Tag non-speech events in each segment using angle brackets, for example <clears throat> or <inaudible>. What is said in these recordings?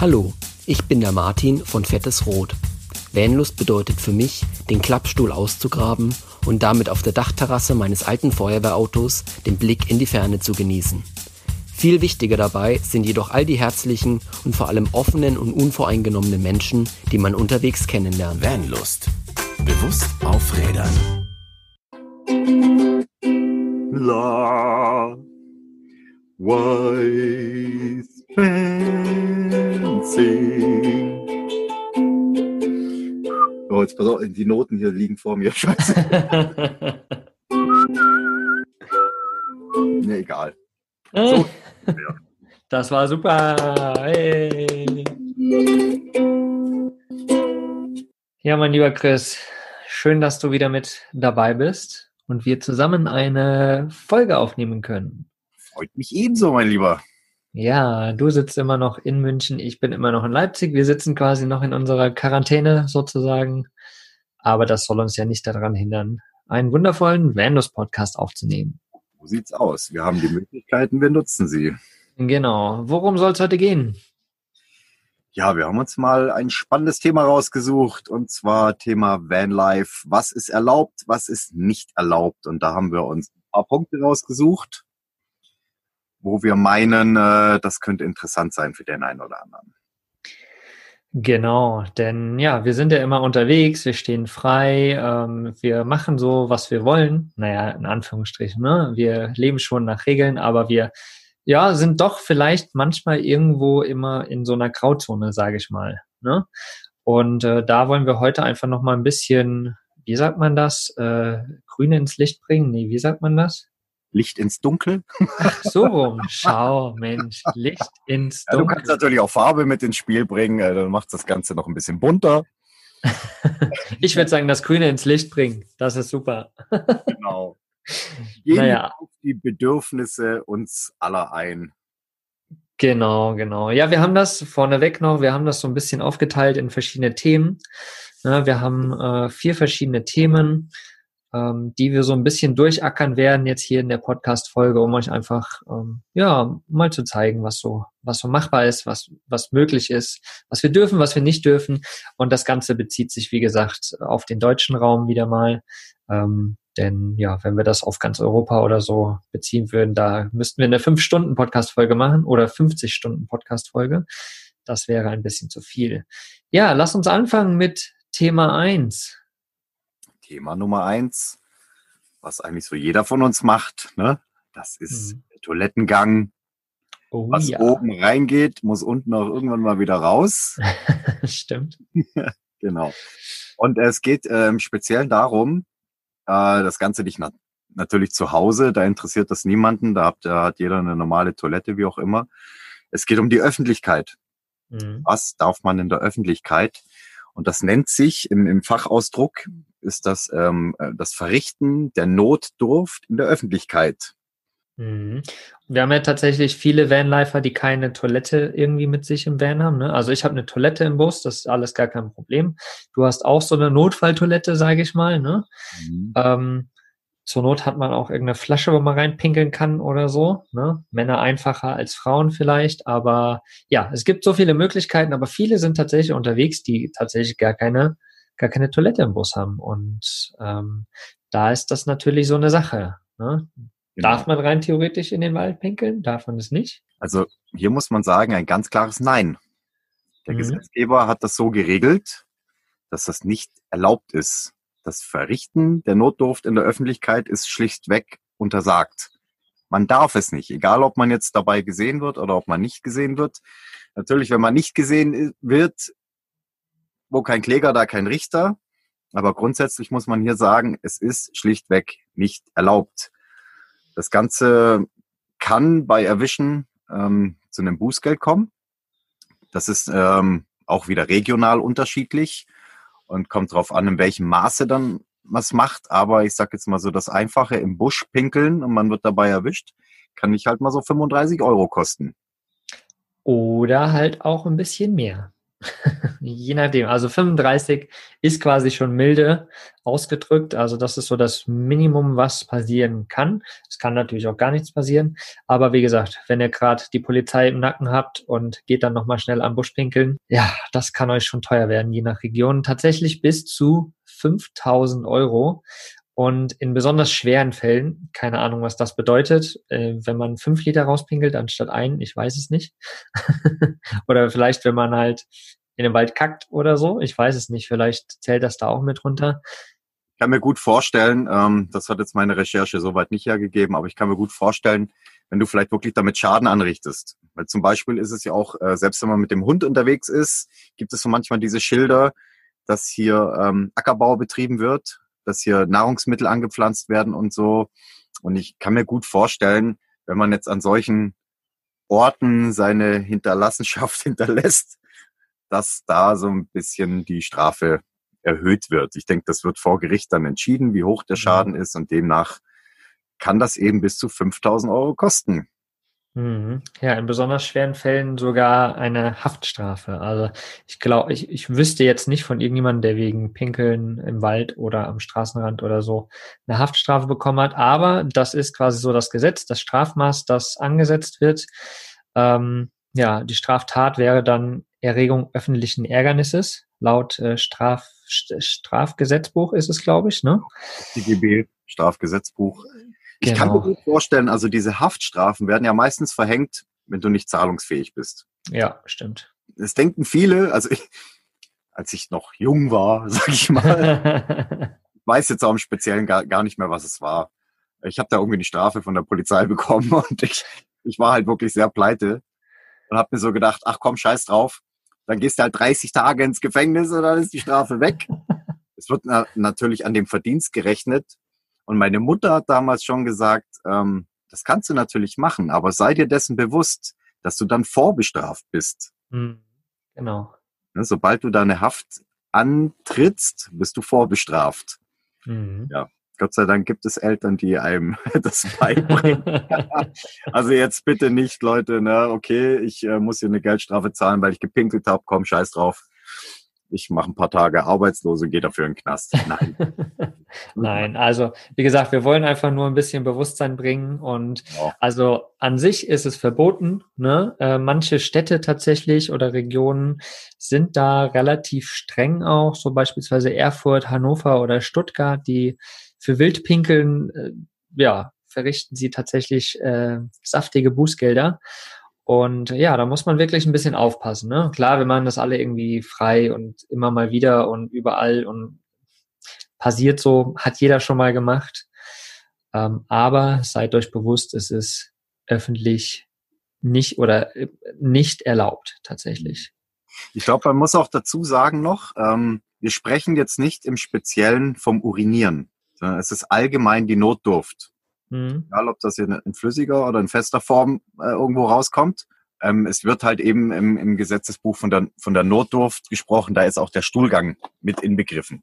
Hallo, ich bin der Martin von Fettes Rot. Vanlust bedeutet für mich, den Klappstuhl auszugraben und damit auf der Dachterrasse meines alten Feuerwehrautos den Blick in die Ferne zu genießen. Viel wichtiger dabei sind jedoch all die herzlichen und vor allem offenen und unvoreingenommenen Menschen, die man unterwegs kennenlernt. Vanlust. Bewusst aufrädern. La Wise Fancy. Oh, jetzt pass auf, die Noten hier liegen vor mir. <laughs> Scheiße. ne, egal. So, Das war super. Hey. Ja, mein lieber Chris, schön, dass du wieder mit dabei bist und wir zusammen eine Folge aufnehmen können. freut mich ebenso, mein Lieber. Ja, du sitzt immer noch in München, ich bin immer noch in Leipzig. Wir sitzen quasi noch in unserer Quarantäne sozusagen. Aber das soll uns ja nicht daran hindern, einen wundervollen Vandus-Podcast aufzunehmen. So sieht's aus. Wir haben die Möglichkeiten, wir nutzen sie. Genau. Worum soll es heute gehen? Ja, wir haben uns mal ein spannendes Thema rausgesucht und zwar Thema Vanlife. Was ist erlaubt, was ist nicht erlaubt? Und da haben wir uns ein paar Punkte rausgesucht, wo wir meinen, äh, das könnte interessant sein für den einen oder anderen. Genau, denn ja, wir sind ja immer unterwegs, wir stehen frei, ähm, wir machen so, was wir wollen. Naja, in Anführungsstrichen, ne? Wir leben schon nach Regeln, aber wir ja, sind doch vielleicht manchmal irgendwo immer in so einer Grauzone, sage ich mal. Ne? Und äh, da wollen wir heute einfach noch mal ein bisschen, wie sagt man das, äh, Grüne ins Licht bringen? Nee, wie sagt man das? Licht ins Dunkel. Ach, so rum. Schau, Mensch, Licht ins Ja, du Dunkel. kannst natürlich auch Farbe mit ins Spiel bringen, äh, dann macht das Ganze noch ein bisschen bunter. <laughs> ich würde sagen, das Grüne ins Licht bringen. Das ist super. Genau. <laughs> Gehen Naja. auf die Bedürfnisse uns aller ein. Genau, genau. Ja, wir haben das vorneweg noch, wir haben das so ein bisschen aufgeteilt in verschiedene Themen. Ja, wir haben äh, vier verschiedene Themen, ähm, die wir so ein bisschen durchackern werden jetzt hier in der Podcast-Folge, um euch einfach, ähm, ja, mal zu zeigen, was so, was so machbar ist, was, was möglich ist, was wir dürfen, was wir nicht dürfen. Und das Ganze bezieht sich, wie gesagt, auf den deutschen Raum wieder mal. Ähm, denn ja, wenn wir das auf ganz Europa oder so beziehen würden, da müssten wir eine 5-Stunden-Podcast-Folge machen oder 50-Stunden-Podcast-Folge. Das wäre ein bisschen zu viel. Ja, lass uns anfangen mit Thema 1. Thema Nummer eins, was eigentlich so jeder von uns macht, ne? Das ist Mhm. der Toilettengang. Oh Was ja, oben reingeht, muss unten auch irgendwann mal wieder raus. <laughs> stimmt. Genau. Und es geht äh, im Speziellen darum, äh, das Ganze nicht na natürlich zu Hause, da interessiert das niemanden, da hat, da hat jeder eine normale Toilette, wie auch immer. Es geht um die Öffentlichkeit. Mhm. Was darf man in der Öffentlichkeit? Und das nennt sich im, im Fachausdruck ist das ähm, äh, das Verrichten der Notdurft in der Öffentlichkeit. Mhm. Wir haben ja tatsächlich viele Vanlifer, die keine Toilette irgendwie mit sich im Van haben. Ne? Also ich habe eine Toilette im Bus, das ist alles gar kein Problem. Du hast auch so eine Notfalltoilette, sage ich mal. Ne? Ähm, zur Not hat man auch irgendeine Flasche, wo man reinpinkeln kann oder so. Ne? Männer einfacher als Frauen vielleicht, aber ja, es gibt so viele Möglichkeiten, aber viele sind tatsächlich unterwegs, die tatsächlich gar keine, gar keine Toilette im Bus haben. Und ähm, da ist das natürlich so eine Sache. Ne? Genau. Darf man rein theoretisch in den Wald pinkeln? Darf man es nicht? Also hier muss man sagen, ein ganz klares Nein. Der Mhm. Gesetzgeber hat das so geregelt, dass das nicht erlaubt ist. Das Verrichten der Notdurft in der Öffentlichkeit ist schlichtweg untersagt. Man darf es nicht, egal ob man jetzt dabei gesehen wird oder ob man nicht gesehen wird. Natürlich, wenn man nicht gesehen wird, wo kein Kläger, da kein Richter. Aber grundsätzlich muss man hier sagen, es ist schlichtweg nicht erlaubt. Das Ganze kann bei Erwischen ähm, zu einem Bußgeld kommen. Das ist ähm, auch wieder regional unterschiedlich und kommt darauf an, in welchem Maße dann was macht. Aber ich sage jetzt mal so, das Einfache im Busch pinkeln und man wird dabei erwischt, kann nicht halt mal so 35 Euro kosten. Oder halt auch ein bisschen mehr. <laughs> Je nachdem. Also 35 ist quasi schon milde ausgedrückt. Also das ist so das Minimum, was passieren kann. Es kann natürlich auch gar nichts passieren. Aber wie gesagt, wenn ihr gerade die Polizei im Nacken habt und geht dann nochmal schnell am Busch pinkeln, ja, das kann euch schon teuer werden, je nach Region. Tatsächlich bis zu 5000 Euro. Und in besonders schweren Fällen, keine Ahnung, was das bedeutet, äh, wenn man fünf Liter rauspinkelt anstatt ein, ich weiß es nicht. <laughs> oder vielleicht, wenn man halt in den Wald kackt oder so, ich weiß es nicht, vielleicht zählt das da auch mit runter. Ich kann mir gut vorstellen, ähm, das hat jetzt meine Recherche soweit nicht hergegeben, aber ich kann mir gut vorstellen, wenn du vielleicht wirklich damit Schaden anrichtest. Weil zum Beispiel ist es ja auch, äh, selbst wenn man mit dem Hund unterwegs ist, gibt es so manchmal diese Schilder, dass hier ähm, Ackerbau betrieben wird dass hier Nahrungsmittel angepflanzt werden und so. Und ich kann mir gut vorstellen, wenn man jetzt an solchen Orten seine Hinterlassenschaft <laughs> hinterlässt, dass da so ein bisschen die Strafe erhöht wird. Ich denke, das wird vor Gericht dann entschieden, wie hoch der mhm. Schaden ist und demnach kann das eben bis zu 5000 Euro kosten. Mhm. Ja, in besonders schweren Fällen sogar eine Haftstrafe. Also ich glaube, ich, ich wüsste jetzt nicht von irgendjemandem, der wegen Pinkeln im Wald oder am Straßenrand oder so eine Haftstrafe bekommen hat. Aber das ist quasi so das Gesetz, das Strafmaß, das angesetzt wird. Ähm, ja, die Straftat wäre dann Erregung öffentlichen Ärgernisses. Laut äh, Straf, Strafgesetzbuch ist es, glaube ich, ne? TGB, Strafgesetzbuch. Ich kann mir genau. gut vorstellen, also diese Haftstrafen werden ja meistens verhängt, wenn du nicht zahlungsfähig bist. Ja, stimmt. Das denken viele, also ich, als ich noch jung war, <laughs> sag ich mal, <laughs> weiß jetzt auch im Speziellen gar, gar nicht mehr, was es war. Ich habe da irgendwie eine Strafe von der Polizei <laughs> bekommen und ich, ich war halt wirklich sehr pleite und habe mir so gedacht, ach komm, scheiß drauf, dann gehst du halt 30 Tage ins Gefängnis und dann ist die Strafe weg. es wird na natürlich an dem Verdienst gerechnet und meine Mutter hat damals schon gesagt, ähm, das kannst du natürlich machen, aber sei dir dessen bewusst, dass du dann vorbestraft bist. Mhm. Genau. Ne, sobald du deine Haft antrittst, bist du vorbestraft. Mhm. Ja. Gott sei Dank gibt es Eltern, die einem <laughs> das beibringen. <laughs> also jetzt bitte nicht, Leute, ne, okay, ich äh, muss hier eine Geldstrafe zahlen, weil ich gepinkelt habe, komm, scheiß drauf ich mache ein paar Tage Arbeitslose, gehe dafür in den Knast. Nein. <laughs> Nein, also wie gesagt, wir wollen einfach nur ein bisschen Bewusstsein bringen und ja. also an sich ist es verboten. Ne? Äh, manche Städte tatsächlich oder Regionen sind da relativ streng auch, so beispielsweise Erfurt, Hannover oder Stuttgart, die für Wildpinkeln, äh, ja, verrichten sie tatsächlich äh, saftige Bußgelder. Und ja, da muss man wirklich ein bisschen aufpassen. Ne? Klar, wir machen das alle irgendwie frei und immer mal wieder und überall und passiert so, hat jeder schon mal gemacht. Ähm, aber seid euch bewusst, es ist öffentlich nicht oder äh, nicht erlaubt tatsächlich. Ich glaube, man muss auch dazu sagen noch, ähm, wir sprechen jetzt nicht im Speziellen vom Urinieren, sondern es ist allgemein die Notdurft. Mhm. Egal, ob das hier in flüssiger oder in fester Form äh, irgendwo rauskommt. Ähm, es wird halt eben im, im Gesetzesbuch von der, von der Notdurft gesprochen, da ist auch der Stuhlgang mit inbegriffen.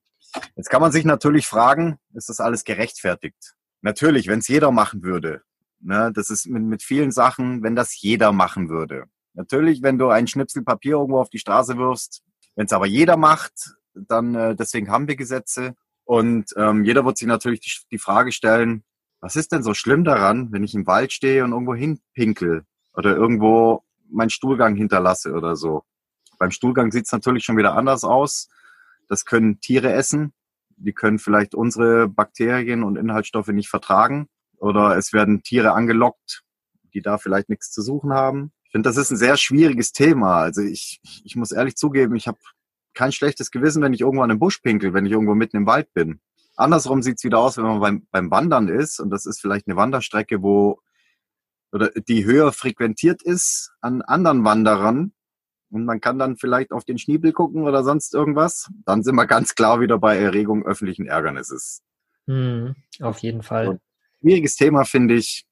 Jetzt kann man sich natürlich fragen, ist das alles gerechtfertigt? Natürlich, wenn es jeder machen würde. Ne, das ist mit, mit vielen Sachen, wenn das jeder machen würde. Natürlich, wenn du ein Schnipsel Papier irgendwo auf die Straße wirfst, wenn es aber jeder macht, dann äh, deswegen haben wir Gesetze. Und ähm, jeder wird sich natürlich die, die Frage stellen, was ist denn so schlimm daran, wenn ich im Wald stehe und irgendwo hinpinkel oder irgendwo meinen Stuhlgang hinterlasse oder so? Beim Stuhlgang sieht es natürlich schon wieder anders aus. Das können Tiere essen. Die können vielleicht unsere Bakterien und Inhaltsstoffe nicht vertragen. Oder es werden Tiere angelockt, die da vielleicht nichts zu suchen haben. Ich finde, das ist ein sehr schwieriges Thema. Also ich, ich muss ehrlich zugeben, ich habe kein schlechtes Gewissen, wenn ich irgendwo an einem Busch pinkel, wenn ich irgendwo mitten im Wald bin. Andersrum sieht's wieder aus, wenn man beim, beim Wandern ist und das ist vielleicht eine Wanderstrecke, wo oder die höher frequentiert ist an anderen Wanderern und man kann dann vielleicht auf den Schniebel gucken oder sonst irgendwas, dann sind wir ganz klar wieder bei Erregung öffentlichen Ärgernisses. Hm, auf jeden Fall. So, schwieriges Thema, finde ich,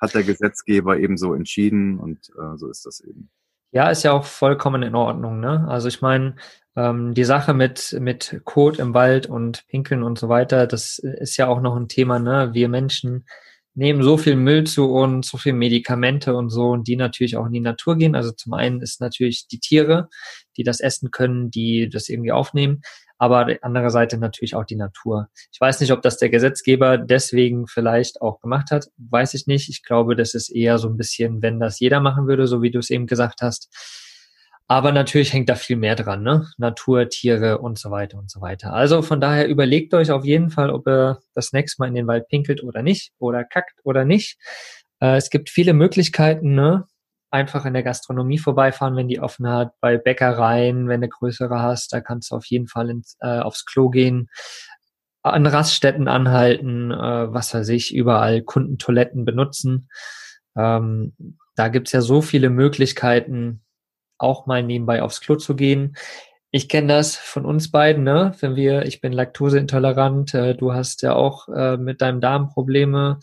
hat der Gesetzgeber eben so entschieden und äh, so ist das eben. Ja, ist ja auch vollkommen in Ordnung. Ne? Also ich meine, ähm, die Sache mit, mit Kot im Wald und Pinkeln und so weiter, das ist ja auch noch ein Thema. Ne? Wir Menschen, nehmen so viel Müll zu uns, so viel Medikamente und so, und die natürlich auch in die Natur gehen. Also zum einen ist natürlich die Tiere, die das essen können, die das irgendwie aufnehmen, aber die andere Seite natürlich auch die Natur. Ich weiß nicht, ob das der Gesetzgeber deswegen vielleicht auch gemacht hat, weiß ich nicht. Ich glaube, das ist eher so ein bisschen, wenn das jeder machen würde, so wie du es eben gesagt hast, aber natürlich hängt da viel mehr dran, ne? Natur, Tiere und so weiter und so weiter. Also von daher überlegt euch auf jeden Fall, ob ihr das nächste Mal in den Wald pinkelt oder nicht, oder kackt oder nicht. Äh, es gibt viele Möglichkeiten, ne? Einfach in der Gastronomie vorbeifahren, wenn die offen hat, bei Bäckereien, wenn du größere hast, da kannst du auf jeden Fall ins, äh, aufs Klo gehen, an Raststätten anhalten, äh, was weiß ich, überall Kundentoiletten benutzen. Ähm, da gibt's ja so viele Möglichkeiten, auch mal nebenbei aufs Klo zu gehen. Ich kenne das von uns beiden, ne? Wenn wir, ich bin laktoseintolerant, äh, du hast ja auch äh, mit deinem Darm Probleme.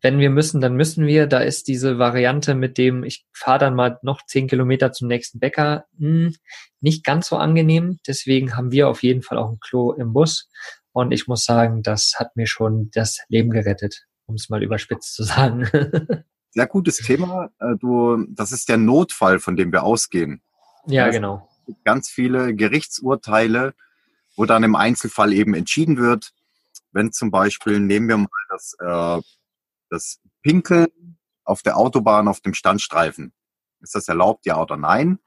Wenn wir müssen, dann müssen wir. Da ist diese Variante mit dem, ich fahre dann mal noch zehn Kilometer zum nächsten Bäcker, mh, hm, nicht ganz so angenehm. Deswegen haben wir auf jeden Fall auch ein Klo im Bus. Und ich muss sagen, das hat mir schon das Leben gerettet, um es mal überspitzt zu sagen. <laughs> sehr gutes Thema. Äh, du, das ist der Notfall, von dem wir ausgehen. Ja, das genau. Ganz viele Gerichtsurteile, wo dann im Einzelfall eben entschieden wird, wenn zum Beispiel, nehmen wir mal das, äh, das Pinkeln auf der Autobahn auf dem Standstreifen. Ist das erlaubt, ja oder nein?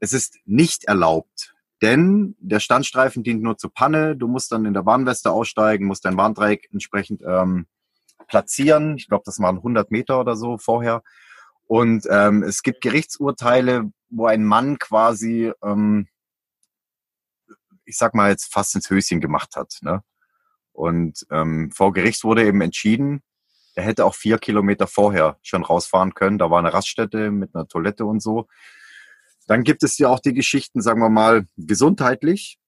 Es ist nicht erlaubt, denn der Standstreifen dient nur zur Panne. Du musst dann in der Warnweste aussteigen, musst dein Warndreieck entsprechend ähm, platzieren. Ich glaube, das waren 100 Meter oder so vorher. Und ähm, es gibt Gerichtsurteile, wo ein Mann quasi, ähm, ich sag mal jetzt fast ins Höschen gemacht hat. Ne? Und ähm, vor Gericht wurde eben entschieden, er hätte auch vier Kilometer vorher schon rausfahren können. Da war eine Raststätte mit einer Toilette und so. Dann gibt es ja auch die Geschichten, sagen wir mal, gesundheitlich.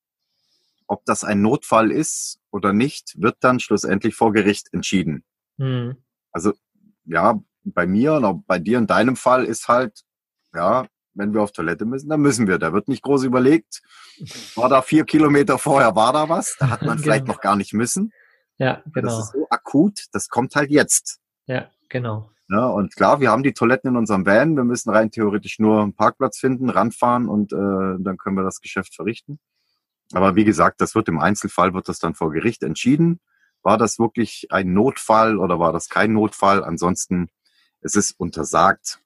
Ob das ein Notfall ist oder nicht, wird dann schlussendlich vor Gericht entschieden. Mhm. Also ja, bei mir und auch bei dir in deinem Fall ist halt, ja, wenn wir auf Toilette müssen, dann müssen wir. Da wird nicht groß überlegt. War da vier Kilometer vorher, war da was? Da hat man <laughs> genau. vielleicht noch gar nicht müssen. Ja, genau. Das ist so akut, das kommt halt jetzt. Ja, genau. Ja, und klar, wir haben die Toiletten in unserem Van. Wir müssen rein theoretisch nur einen Parkplatz finden, ranfahren und äh, dann können wir das Geschäft verrichten. Aber wie gesagt, das wird im Einzelfall, wird das dann vor Gericht entschieden. War das wirklich ein Notfall oder war das kein Notfall? Ansonsten es ist untersagt.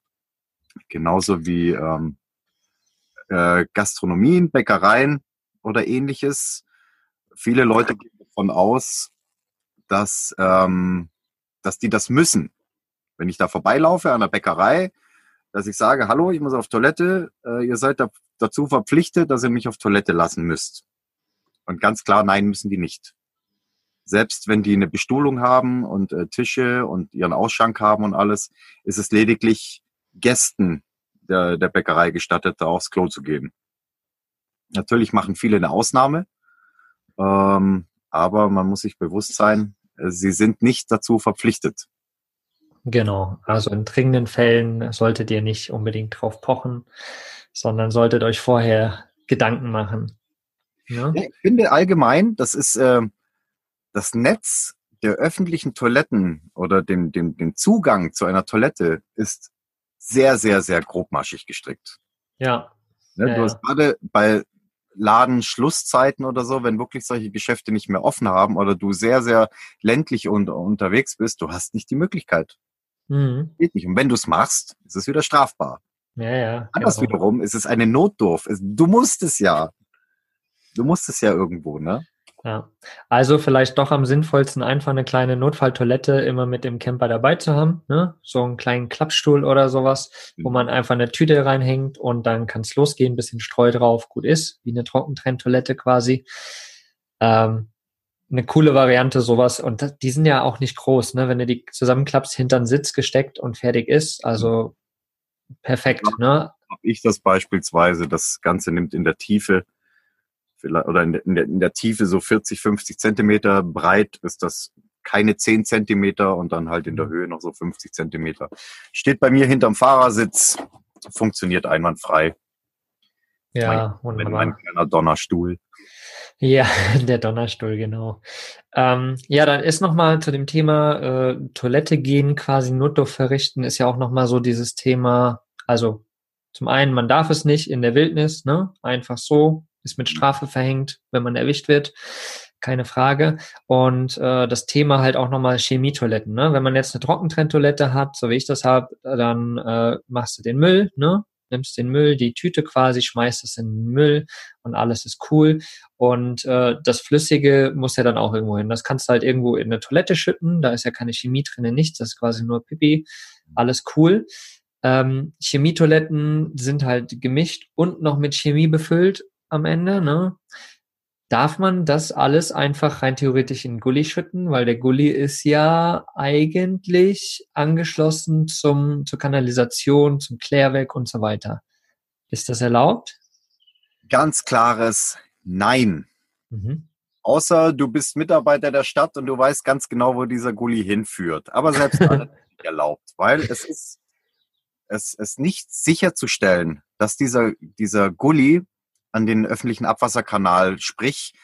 Genauso wie ähm, äh, Gastronomien, Bäckereien oder ähnliches. Viele Leute gehen davon aus, dass, ähm, dass die das müssen. Wenn ich da vorbeilaufe an der Bäckerei, dass ich sage, hallo, ich muss auf Toilette, äh, ihr seid da, dazu verpflichtet, dass ihr mich auf Toilette lassen müsst. Und ganz klar, nein, müssen die nicht selbst wenn die eine Bestuhlung haben und äh, Tische und ihren Ausschank haben und alles, ist es lediglich Gästen der, der Bäckerei gestattet, da aufs Klo zu gehen. Natürlich machen viele eine Ausnahme, ähm, aber man muss sich bewusst sein, äh, sie sind nicht dazu verpflichtet. Genau, also in dringenden Fällen solltet ihr nicht unbedingt drauf pochen, sondern solltet euch vorher Gedanken machen. Ja? ja ich finde allgemein, das ist äh, das Netz der öffentlichen Toiletten oder dem, dem, dem Zugang zu einer Toilette ist sehr, sehr, sehr grobmaschig gestrickt. Ja. Ne, ja du hast gerade bei Ladenschlusszeiten oder so, wenn wirklich solche Geschäfte nicht mehr offen haben oder du sehr, sehr ländlich und unterwegs bist, du hast nicht die Möglichkeit. Mhm. Geht nicht. Und wenn du es machst, ist es wieder strafbar. Ja, ja. Anders genau. wiederum ist es eine Notdurf. Du musst es ja. Du musst es ja irgendwo, ne? Ja, also vielleicht doch am sinnvollsten einfach eine kleine Notfalltoilette immer mit dem Camper dabei zu haben, ne? so einen kleinen Klappstuhl oder sowas, wo man einfach eine Tüte reinhängt und dann kann es losgehen, bisschen Streu drauf, gut ist, wie eine Trockentrenntoilette quasi. Ähm, eine coole Variante sowas und die sind ja auch nicht groß, ne? wenn du die zusammenklappst, hinter den Sitz gesteckt und fertig ist, also perfekt. Ne? Hab ich das beispielsweise, das Ganze nimmt in der Tiefe oder in der, in der, in der Tiefe so 40, 50 Zentimeter, breit ist das keine 10 Zentimeter und dann halt in der Höhe noch so 50 Zentimeter. Steht bei mir hinterm Fahrersitz, funktioniert einwandfrei. Ja, mein, wunderbar. Mein kleiner Donnerstuhl. Ja, <laughs> der Donnerstuhl, genau. Ähm, ja, dann ist nochmal zu dem Thema äh, Toilette gehen, quasi Notdurft verrichten, ist ja auch nochmal so dieses Thema, also zum einen, man darf es nicht in der Wildnis, ne? Einfach so, ist mit Strafe verhängt, wenn man erwischt wird keine Frage. Und äh, das Thema halt auch nochmal Chemietoiletten. Ne? Wenn man jetzt eine Trockentrenntoilette hat, so wie ich das habe, dann äh, machst du den Müll, ne? nimmst den Müll, die Tüte quasi, schmeißt es in den Müll und alles ist cool. Und äh, das Flüssige muss ja dann auch irgendwo hin. Das kannst du halt irgendwo in eine Toilette schütten, da ist ja keine Chemie drin, nichts, das ist quasi nur Pipi, alles cool. Ähm, Chemietoiletten sind halt gemischt und noch mit Chemie befüllt am Ende. Ne? Darf man das alles einfach rein theoretisch in Gully schütten? Weil der Gully ist ja eigentlich angeschlossen zum, zur Kanalisation, zum Klärwerk und so weiter. Ist das erlaubt? Ganz klares Nein. Mhm. Außer du bist Mitarbeiter der Stadt und du weißt ganz genau, wo dieser Gully hinführt. Aber selbst nicht erlaubt, weil es ist, es ist nicht sicherzustellen, dass dieser, dieser Gully an den öffentlichen Abwasserkanal, sprich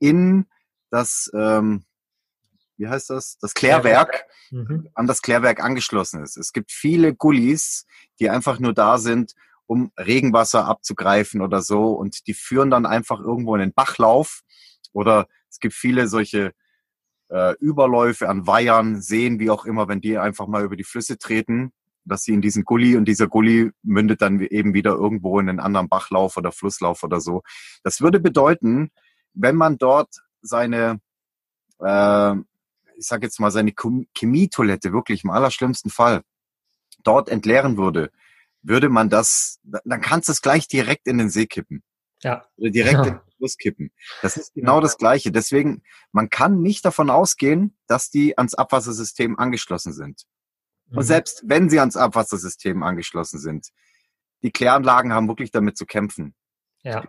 in das, ähm, wie heißt das, das Klärwerk, mhm. an das Klärwerk angeschlossen ist. Es gibt viele Gullis, die einfach nur da sind, um Regenwasser abzugreifen oder so und die führen dann einfach irgendwo in den Bachlauf oder es gibt viele solche äh, Überläufe an Weihern, Seen, wie auch immer, wenn die einfach mal über die Flüsse treten, dass sie in diesen Gully und dieser Gully mündet dann eben wieder irgendwo in einen anderen Bachlauf oder Flusslauf oder so. Das würde bedeuten, wenn man dort seine, äh, ich sage jetzt mal, seine Chemietoilette wirklich im allerschlimmsten Fall dort entleeren würde, würde man das, dann kannst du es gleich direkt in den See kippen. Ja. Oder direkt ja. <laughs> in den Fluss kippen. Das ist genau ja. das Gleiche. Deswegen, man kann nicht davon ausgehen, dass die ans Abwassersystem angeschlossen sind. Und mhm. selbst wenn sie ans Abwassersystem angeschlossen sind, die Kläranlagen haben wirklich damit zu kämpfen. Ja.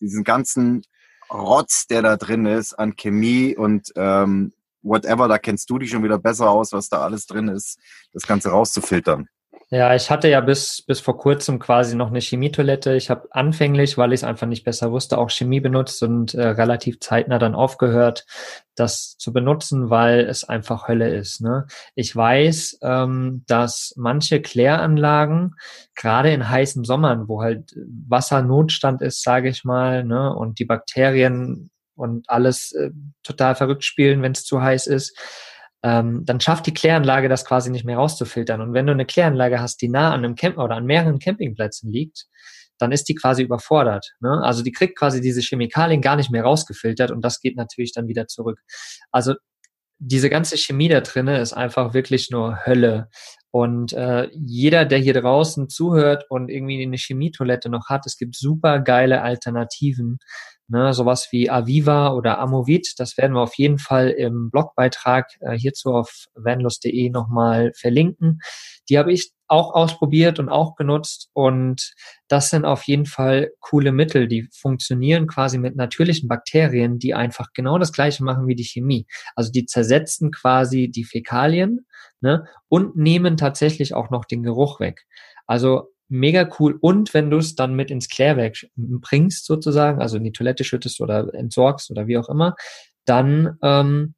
Diesen ganzen Rotz, der da drin ist an Chemie und ähm, whatever, da kennst du dich schon wieder besser aus, was da alles drin ist, das Ganze rauszufiltern. Ja, ich hatte ja bis, bis vor kurzem quasi noch eine Chemietoilette. Ich habe anfänglich, weil ich es einfach nicht besser wusste, auch Chemie benutzt und äh, relativ zeitnah dann aufgehört, das zu benutzen, weil es einfach Hölle ist. Ne? Ich weiß, ähm, dass manche Kläranlagen, gerade in heißen Sommern, wo halt Wassernotstand ist, sage ich mal, ne, und die Bakterien und alles äh, total verrückt spielen, wenn es zu heiß ist, ähm, dann schafft die Kläranlage das quasi nicht mehr rauszufiltern. Und wenn du eine Kläranlage hast, die nah an einem Camp oder an mehreren Campingplätzen liegt, dann ist die quasi überfordert. Ne? Also die kriegt quasi diese Chemikalien gar nicht mehr rausgefiltert und das geht natürlich dann wieder zurück. Also diese ganze Chemie da drinne ist einfach wirklich nur Hölle. Und äh, jeder, der hier draußen zuhört und irgendwie eine Chemietoilette noch hat, es gibt super geile Alternativen. Ne, sowas wie Aviva oder Amovit, das werden wir auf jeden Fall im Blogbeitrag äh, hierzu auf vanlust.de nochmal verlinken. Die habe ich auch ausprobiert und auch genutzt und das sind auf jeden Fall coole Mittel, die funktionieren quasi mit natürlichen Bakterien, die einfach genau das gleiche machen wie die Chemie. Also die zersetzen quasi die Fäkalien ne, und nehmen tatsächlich auch noch den Geruch weg. Also mega cool. Und wenn du es dann mit ins Klärwerk bringst, sozusagen, also in die Toilette schüttest oder entsorgst oder wie auch immer, dann ähm,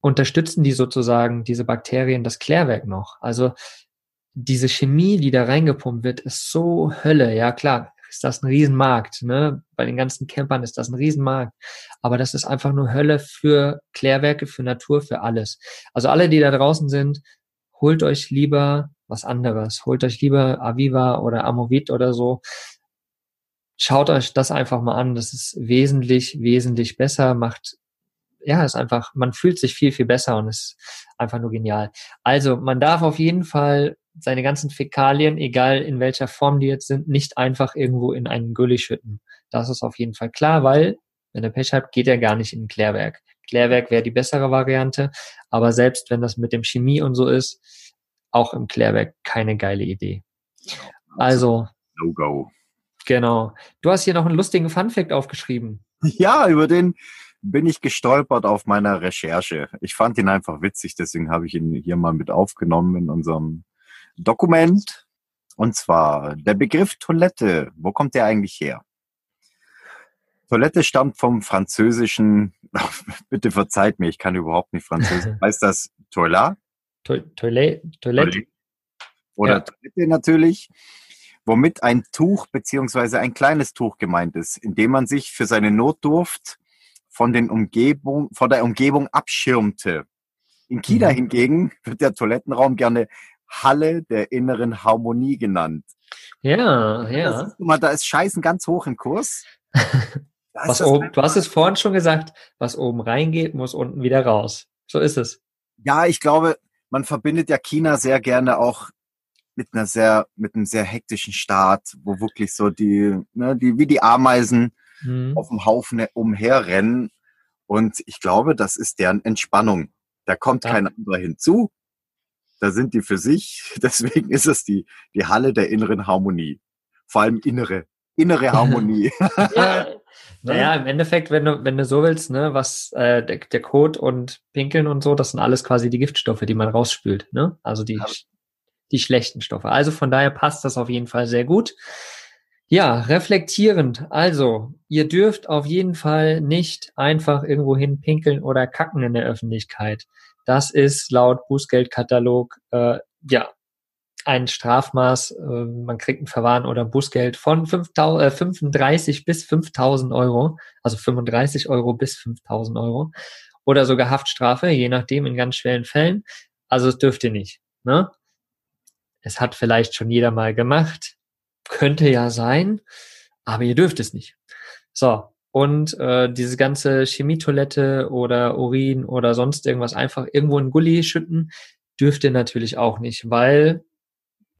unterstützen die sozusagen diese Bakterien das Klärwerk noch. Also diese Chemie, die da reingepumpt wird, ist so Hölle. Ja, klar, ist das ein Riesenmarkt. Ne? Bei den ganzen Campern ist das ein Riesenmarkt. Aber das ist einfach nur Hölle für Klärwerke, für Natur, für alles. Also alle, die da draußen sind, holt euch lieber was anderes. Holt euch lieber Aviva oder Amovit oder so. Schaut euch das einfach mal an. Das ist wesentlich, wesentlich besser, macht ja, ist einfach, man fühlt sich viel, viel besser und ist einfach nur genial. Also, man darf auf jeden Fall seine ganzen Fäkalien, egal in welcher Form die jetzt sind, nicht einfach irgendwo in einen Gully schütten. Das ist auf jeden Fall klar, weil, wenn er Pech hat, geht er gar nicht in ein Klärwerk. Klärwerk wäre die bessere Variante, aber selbst wenn das mit dem Chemie und so ist, auch im Klärwerk keine geile Idee. Also. No go. Genau. Du hast hier noch einen lustigen Funfact aufgeschrieben. <laughs> Ja, über den bin ich gestolpert auf meiner Recherche. Ich fand ihn einfach witzig, deswegen habe ich ihn hier mal mit aufgenommen in unserem Dokument. Und zwar der Begriff Toilette. Wo kommt der eigentlich her? Toilette stammt vom französischen, <laughs> bitte verzeiht mir, ich kann überhaupt nicht französisch. <laughs> heißt das Toilet? To Toilette? Toilette? Oder Ja. Toilette natürlich, womit ein Tuch beziehungsweise ein kleines Tuch gemeint ist, indem man sich für seine Notdurft von, den Umgebung, von der Umgebung abschirmte. In China Mhm. hingegen wird der Toilettenraum gerne Halle der inneren Harmonie genannt. Ja, ja. du mal, da ist Scheißen ganz hoch im Kurs. <laughs> Ist Was oben, du hast es vorhin schon gesagt, was oben reingeht, muss unten wieder raus. So ist es. Ja, ich glaube, man verbindet ja China sehr gerne auch mit einer sehr, mit einem sehr hektischen Staat, wo wirklich so die, ne, die, wie die Ameisen Mhm. auf dem Haufen umherrennen. Und ich glaube, das ist deren Entspannung. Da kommt Ja. kein anderer hinzu. Da sind die für sich. <laughs> Deswegen ist es die, die Halle der inneren Harmonie. Vor allem innere, innere <laughs> Harmonie. Ja. <laughs> Naja, im Endeffekt, wenn du, wenn du so willst, ne, was äh, der, der Kot und Pinkeln und so, das sind alles quasi die Giftstoffe, die man rausspült, ne? Also die, Ja. die schlechten Stoffe. Also von daher passt das auf jeden Fall sehr gut. Ja, reflektierend. Also, ihr dürft auf jeden Fall nicht einfach irgendwo hin pinkeln oder kacken in der Öffentlichkeit. Das ist laut Bußgeldkatalog äh, ja ein Strafmaß. Äh, man kriegt ein Verwarn oder Bußgeld von 5.000, äh, 35 bis 5.000 Euro, also 35 Euro bis 5.000 Euro oder sogar Haftstrafe, je nachdem in ganz schweren Fällen. Also es dürft ihr nicht. Ne? Es hat vielleicht schon jeder mal gemacht, könnte ja sein, aber ihr dürft es nicht. So, und äh, diese ganze Chemietoilette oder Urin oder sonst irgendwas einfach irgendwo in Gully schütten, dürft ihr natürlich auch nicht, weil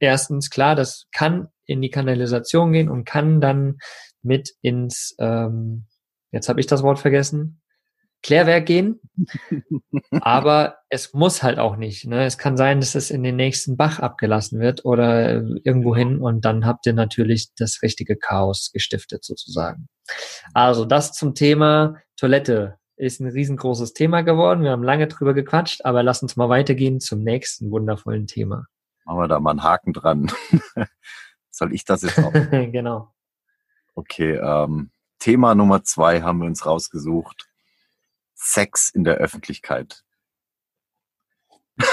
erstens klar, das kann in die Kanalisation gehen und kann dann mit ins, ähm, jetzt habe ich das Wort vergessen, Klärwerk gehen. <laughs> Aber es muss halt auch nicht. Ne? Es kann sein, dass es in den nächsten Bach abgelassen wird oder äh, irgendwo hin und dann habt ihr natürlich das richtige Chaos gestiftet sozusagen. Also das zum Thema Toilette ist ein riesengroßes Thema geworden. Wir haben lange drüber gequatscht, aber lass uns mal weitergehen zum nächsten wundervollen Thema. Machen wir da mal einen Haken dran. <laughs> Soll ich das jetzt auch? <laughs> genau. Okay, ähm, Thema Nummer zwei haben wir uns rausgesucht. Sex in der Öffentlichkeit. <laughs>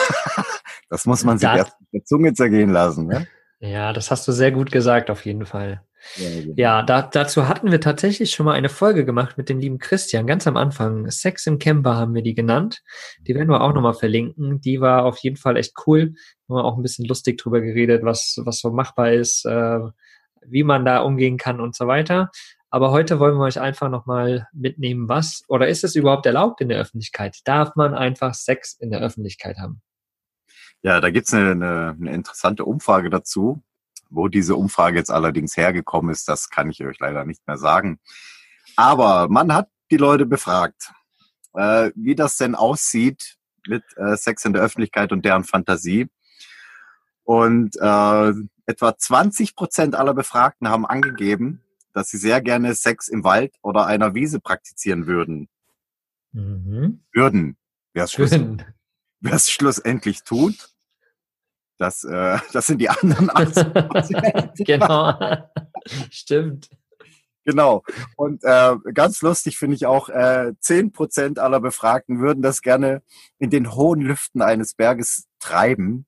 das muss man sich Das- erst mit der Zunge zergehen lassen. Ne? Ja, das hast du sehr gut gesagt, auf jeden Fall. Ja, genau. Ja, da, dazu hatten wir tatsächlich schon mal eine Folge gemacht mit dem lieben Christian, ganz am Anfang. Sex im Camper haben wir die genannt. Die werden wir auch nochmal verlinken. Die war auf jeden Fall echt cool. Wir haben auch ein bisschen lustig drüber geredet, was, was so machbar ist, äh, wie man da umgehen kann und so weiter. Aber heute wollen wir euch einfach nochmal mitnehmen, was oder ist es überhaupt erlaubt in der Öffentlichkeit? Darf man einfach Sex in der Öffentlichkeit haben? Ja, da gibt's eine, eine, eine interessante Umfrage dazu. Wo diese Umfrage jetzt allerdings hergekommen ist, das kann ich euch leider nicht mehr sagen. Aber man hat die Leute befragt, äh, wie das denn aussieht mit äh, Sex in der Öffentlichkeit und deren Fantasie. Und äh, etwa 20 Prozent aller Befragten haben angegeben, dass sie sehr gerne Sex im Wald oder einer Wiese praktizieren würden. Mhm. Würden. Wer es schlussendlich tut, das, äh, <laughs> das sind die anderen <laughs> 80 Prozent. genau. Stimmt. Genau. Und äh, ganz lustig finde ich auch, äh, 10 Prozent aller Befragten würden das gerne in den hohen Lüften eines Berges treiben.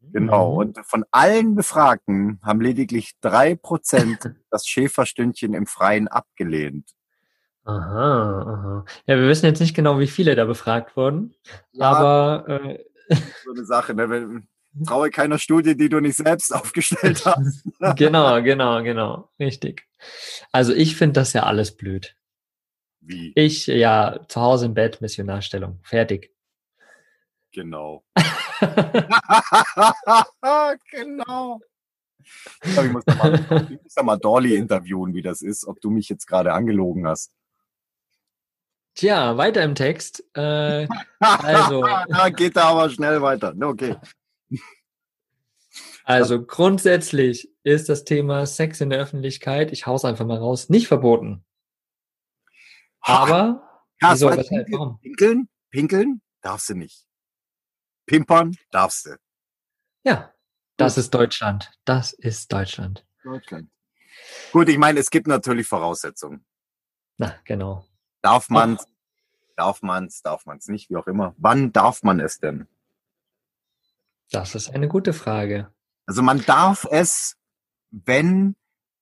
Genau. Mhm. Und von allen Befragten haben lediglich drei Prozent <laughs> das Schäferstündchen im Freien abgelehnt. Aha, aha. Ja, wir wissen jetzt nicht genau, wie viele da befragt wurden, Ja. aber äh, So eine Sache, ne? Traue keiner Studie, die du nicht selbst <laughs> aufgestellt <laughs> hast. genau, genau, genau, richtig. Also ich finde das ja alles blöd. Wie? Ich, ja, zu Hause im Bett, Missionarstellung, fertig. Genau. <laughs> genau. Ich, glaub, ich, muss da mal, ich muss da mal Dolly interviewen, wie das ist, ob du mich jetzt gerade angelogen hast. Tja, weiter im Text. Äh, also, <laughs> da geht da aber schnell weiter. Okay. also grundsätzlich ist das Thema Sex in der Öffentlichkeit, ich hau's einfach mal raus, nicht verboten. Aber, Ja, wieso, weshalb, pinkeln, warum? pinkeln, pinkeln darfst du nicht. Pimpern darfst du. Ja, das ist Deutschland. Das ist Deutschland. Deutschland. Gut, ich meine, es gibt natürlich Voraussetzungen. Na, genau. Darf man darf man's, darf man's nicht, wie auch immer. Wann darf man es denn? Das ist eine gute Frage. Also man darf es, wenn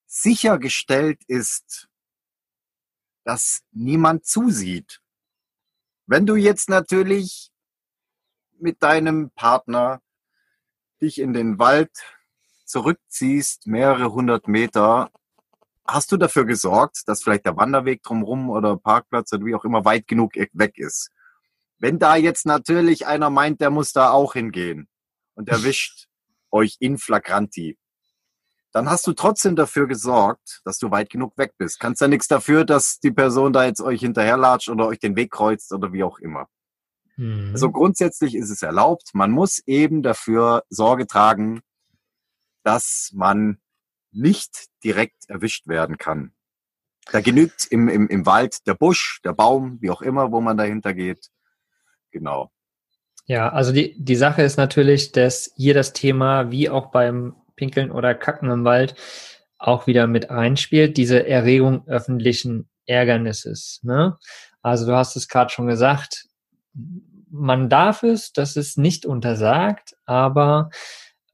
sichergestellt ist, dass niemand zusieht. Wenn du jetzt natürlich mit deinem Partner dich in den Wald zurückziehst, mehrere hundert Meter, hast du dafür gesorgt, dass vielleicht der Wanderweg drumherum oder Parkplatz oder wie auch immer weit genug weg ist. Wenn da jetzt natürlich einer meint, der muss da auch hingehen und <laughs> erwischt euch in flagranti, dann hast du trotzdem dafür gesorgt, dass du weit genug weg bist. Kannst ja nichts dafür, dass die Person da jetzt euch hinterherlatscht oder euch den Weg kreuzt oder wie auch immer. Mhm. Also grundsätzlich ist es erlaubt. Man muss eben dafür Sorge tragen, dass man nicht direkt erwischt werden kann. Da genügt im, im, im Wald der Busch, der Baum, wie auch immer, wo man dahinter geht. Genau. Ja, also die, die Sache ist natürlich, dass hier das Thema, wie auch beim Pinkeln oder Kacken im Wald, auch wieder mit einspielt, diese Erregung öffentlichen Ärgernisses. Ne? Also du hast es gerade schon gesagt, man darf es, das ist nicht untersagt, aber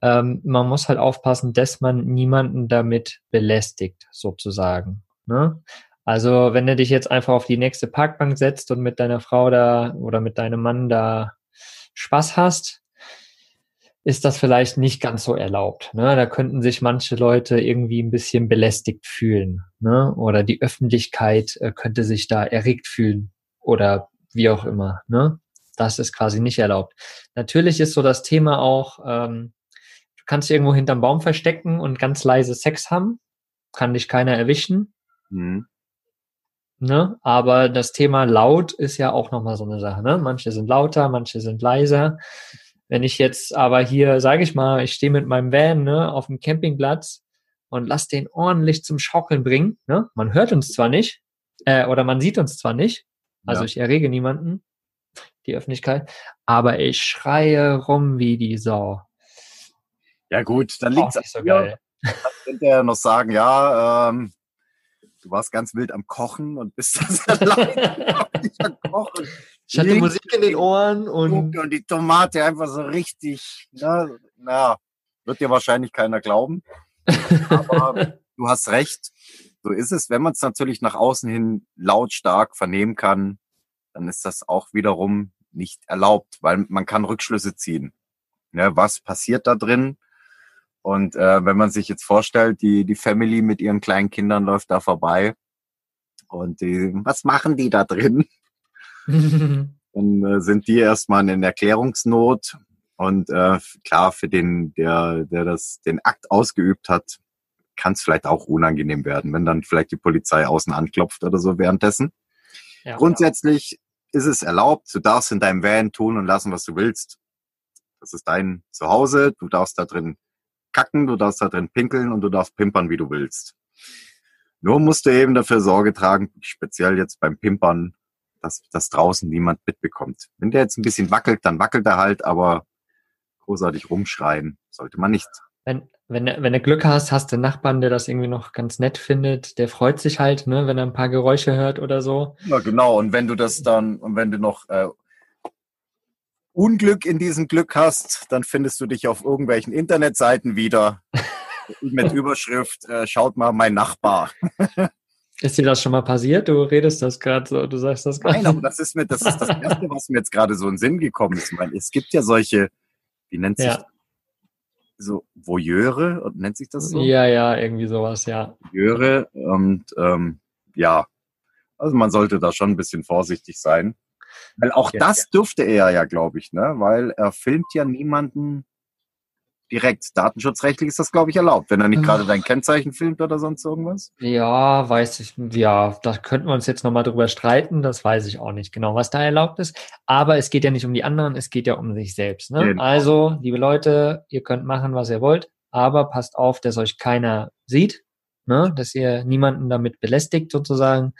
ähm, man muss halt aufpassen, dass man niemanden damit belästigt, sozusagen. Ne? Also wenn du dich jetzt einfach auf die nächste Parkbank setzt und mit deiner Frau da oder mit deinem Mann da Spaß hast, ist das vielleicht nicht ganz so erlaubt. Ne? Da könnten sich manche Leute irgendwie ein bisschen belästigt fühlen. Ne? Oder die Öffentlichkeit äh, könnte sich da erregt fühlen oder wie auch immer. Ne? Das ist quasi nicht erlaubt. Natürlich ist so das Thema auch, ähm, kannst du irgendwo hinterm Baum verstecken und ganz leise Sex haben. Kann dich keiner erwischen. Mhm. Ne? Aber das Thema laut ist ja auch nochmal so eine Sache. Ne? Manche sind lauter, manche sind leiser. Wenn ich jetzt aber hier, sage ich mal, ich stehe mit meinem Van ne, auf dem Campingplatz und lass den ordentlich zum Schaukeln bringen. Ne? Man hört uns zwar nicht, äh, oder man sieht uns zwar nicht, also ja. ich errege niemanden, die Öffentlichkeit, aber ich schreie rum wie die Sau. Ja gut, dann liegt es so geil. Dann könnte er noch sagen, ja, ähm, du warst ganz wild am Kochen und bist <laughs> das allein Kochen. Ich hatte Musik in den Ohren und, und die Tomate einfach so richtig, na, na, wird dir wahrscheinlich keiner glauben. Aber <laughs> du hast recht. So ist es. Wenn man es natürlich nach außen hin lautstark vernehmen kann, dann ist das auch wiederum nicht erlaubt, weil man kann Rückschlüsse ziehen. Ja, was passiert da drin? Und äh, wenn man sich jetzt vorstellt, die, die Family mit ihren kleinen Kindern läuft da vorbei und die, was machen die da drin? <laughs> Dann äh, sind die erstmal in Erklärungsnot und äh, klar, für den, der, der das, den Akt ausgeübt hat, kann es vielleicht auch unangenehm werden, wenn dann vielleicht die Polizei außen anklopft oder so währenddessen. Ja, Grundsätzlich ja. ist es erlaubt, du darfst in deinem Van tun und lassen, was du willst. Das ist dein Zuhause, du darfst da drin kacken, du darfst da drin pinkeln und du darfst pimpern, wie du willst. Nur musst du eben dafür Sorge tragen, speziell jetzt beim Pimpern, dass, dass draußen niemand mitbekommt. Wenn der jetzt ein bisschen wackelt, dann wackelt er halt, aber großartig rumschreien sollte man nicht. Wenn, wenn, wenn du Glück hast, hast du einen Nachbarn, der das irgendwie noch ganz nett findet, der freut sich halt, ne, wenn er ein paar Geräusche hört oder so. Ja, genau. Und wenn du das dann, und wenn du noch äh, Unglück in diesem Glück hast, dann findest du dich auf irgendwelchen Internetseiten wieder <laughs> mit Überschrift, äh, schaut mal mein Nachbar. <laughs> Ist dir das schon mal passiert? Du redest das gerade so, du sagst das gerade. Nein, aber das ist mir, das ist das Erste, <laughs> was mir jetzt gerade so in den Sinn gekommen ist. Ich meine, es gibt ja solche, wie nennt sich ja. so Voyeure, nennt sich das so? Ja, ja, irgendwie sowas, ja. Voyeure und ähm, ja, also man sollte da schon ein bisschen vorsichtig sein. Weil auch ja, das dürfte er ja, glaube ich, ne? Weil er filmt ja niemanden direkt. Datenschutzrechtlich ist das, glaube ich, erlaubt, wenn er nicht gerade dein Kennzeichen filmt oder sonst irgendwas. Ja, weiß ich. Ja, da könnten wir uns jetzt nochmal drüber streiten. Das weiß ich auch nicht genau, was da erlaubt ist. Aber es geht ja nicht um die anderen, es geht ja um sich selbst. Ne? Genau. Also, liebe Leute, ihr könnt machen, was ihr wollt, aber passt auf, dass euch keiner sieht, ne? dass ihr niemanden damit belästigt sozusagen.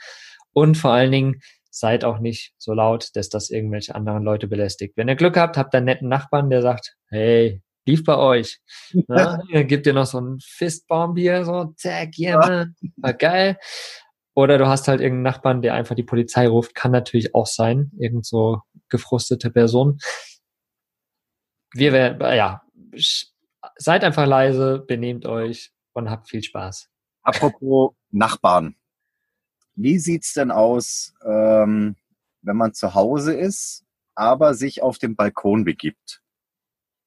Und vor allen Dingen, seid auch nicht so laut, dass das irgendwelche anderen Leute belästigt. Wenn ihr Glück habt, habt einen netten Nachbarn, der sagt, hey, lief bei euch. Ne? <laughs> Ihr gebt ihr noch so ein Fistbomb hier, so, zack, yeah, man, war geil. Oder du hast halt irgendeinen Nachbarn, der einfach die Polizei ruft. Kann natürlich auch sein. Irgend so gefrustete Person. Wir werden, ja, seid einfach leise, benehmt euch und habt viel Spaß. Apropos Nachbarn. Wie sieht's denn aus, ähm, wenn man zu Hause ist, aber sich auf den Balkon begibt?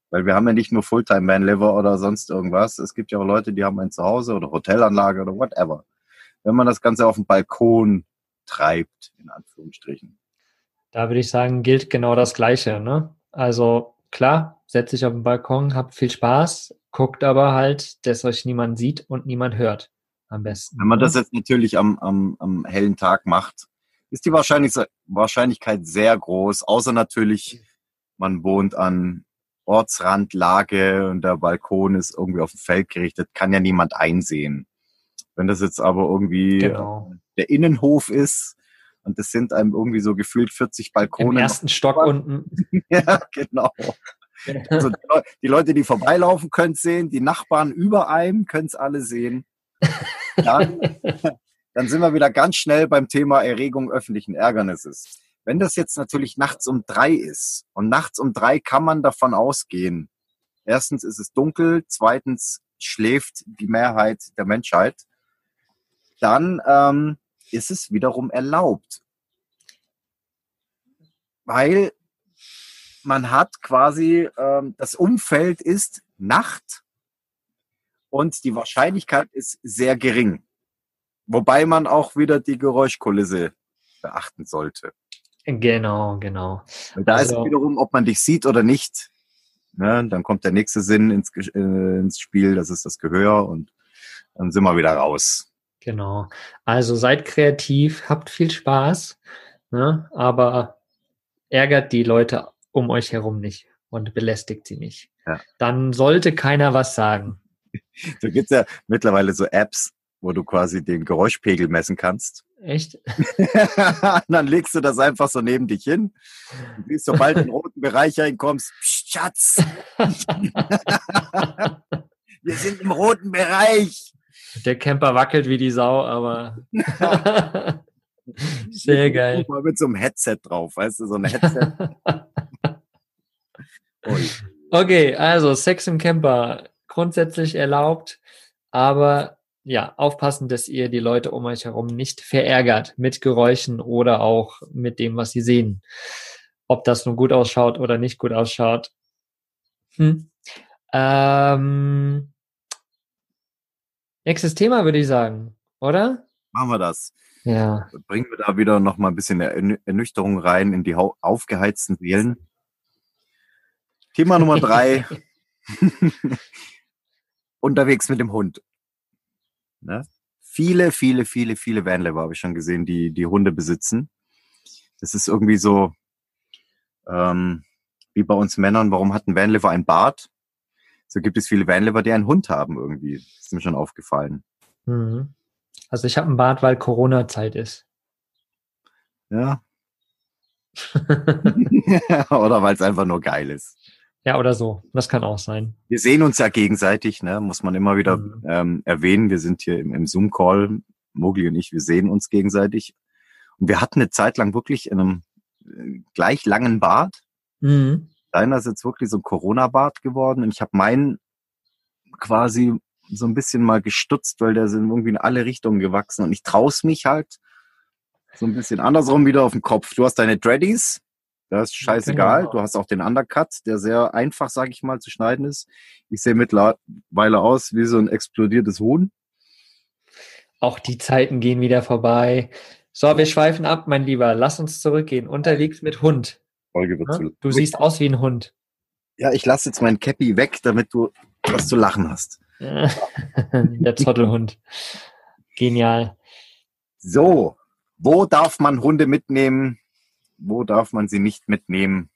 Weil wir haben ja nicht nur Fulltime Manliver oder sonst irgendwas. Es gibt ja auch Leute, die haben ein Zuhause oder Hotelanlage oder whatever. Wenn man das Ganze auf dem Balkon treibt, in Anführungsstrichen. Da würde ich sagen, gilt genau das Gleiche. Ne? Also klar, setzt sich auf den Balkon, habt viel Spaß, guckt aber halt, dass euch niemand sieht und niemand hört. Am besten. Wenn man das jetzt natürlich am, am, am hellen Tag macht, ist die Wahrscheinlichkeit sehr groß, außer natürlich, man wohnt an Ortsrandlage und der Balkon ist irgendwie auf dem Feld gerichtet, kann ja niemand einsehen. Wenn das jetzt aber irgendwie genau. der Innenhof ist und das sind einem irgendwie so gefühlt 40 Balkone. Im ersten Stock <laughs> unten. ja, genau. Also die, Leute, die vorbeilaufen, können es sehen, die Nachbarn über einem können es alle sehen. Dann, dann sind wir wieder ganz schnell beim Thema Erregung öffentlichen Ärgernisses. Wenn das jetzt natürlich nachts um drei ist und nachts um drei kann man davon ausgehen, erstens ist es dunkel, zweitens schläft die Mehrheit der Menschheit, dann ähm, ist es wiederum erlaubt. Weil man hat quasi, ähm, das Umfeld ist Nacht und die Wahrscheinlichkeit ist sehr gering. Wobei man auch wieder die Geräuschkulisse beachten sollte. Genau, genau. Da also, ist wiederum, ob man dich sieht oder nicht. Ne? Dann kommt der nächste Sinn ins, äh, ins Spiel, das ist das Gehör und dann sind wir wieder raus. Genau. Also seid kreativ, habt viel Spaß, ne? aber ärgert die Leute um euch herum nicht und belästigt sie nicht. Ja. Dann sollte keiner was sagen. <laughs> Da gibt's ja mittlerweile so Apps, wo du quasi den Geräuschpegel messen kannst. Echt? <laughs> dann legst du das einfach so neben dich hin. Du siehst, sobald du in den roten Bereich reinkommst, Psst, Schatz! <laughs> Wir sind im roten Bereich. Der Camper wackelt wie die Sau, aber sehr geil. Mal mit so einem Headset drauf, weißt du, so ein Headset. okay, also Sex im Camper grundsätzlich erlaubt, aber ja, aufpassen, dass ihr die Leute um euch herum nicht verärgert mit Geräuschen oder auch mit dem, was sie sehen. Ob das nun gut ausschaut oder nicht gut ausschaut. Hm. Ähm, nächstes Thema würde ich sagen, oder? Machen wir das. Ja. Bringen wir da wieder noch mal ein bisschen Ernüchterung rein in die aufgeheizten Seelen. Thema Nummer drei. <laughs> Unterwegs mit dem Hund. Ne? Viele, viele, viele, viele Vanliver habe ich schon gesehen, die die Hunde besitzen. Das ist irgendwie so ähm, wie bei uns Männern. Warum hat ein Vanliver ein Bart? So gibt es viele Vanliver, die einen Hund haben irgendwie. Das ist mir schon aufgefallen. Mhm. Also ich habe einen Bart, weil Corona-Zeit ist. Ja. <laughs> <laughs> Oder weil es einfach nur geil ist. Ja, oder so. Das kann auch sein. Wir sehen uns ja gegenseitig, ne? muss man immer wieder mhm. ähm, erwähnen. Wir sind hier im, im Zoom-Call, Mogli und ich, wir sehen uns gegenseitig. Und wir hatten eine Zeit lang wirklich in einem äh, gleich langen Bart. Mhm. Deiner ist jetzt wirklich so ein Corona-Bart geworden. Und ich habe meinen quasi so ein bisschen mal gestutzt, weil der sind irgendwie in alle Richtungen gewachsen. Und ich traus mich halt so ein bisschen andersrum wieder auf den Kopf. Du hast deine Dreadies, das ist scheißegal. Genau. Du hast auch den Undercut, der sehr einfach, sag ich mal, zu schneiden ist. Ich sehe mittlerweile aus wie so ein explodiertes Huhn. Auch die Zeiten gehen wieder vorbei. So, wir schweifen ab, mein Lieber. Lass uns zurückgehen. Unterwegs mit Hund. Folge wird ja? Du siehst aus wie ein Hund. Ja, ich lasse jetzt mein Cappy weg, damit du was zu lachen hast. <laughs> Der Zottelhund. Genial. So, wo darf man Hunde mitnehmen? Wo darf man sie nicht mitnehmen?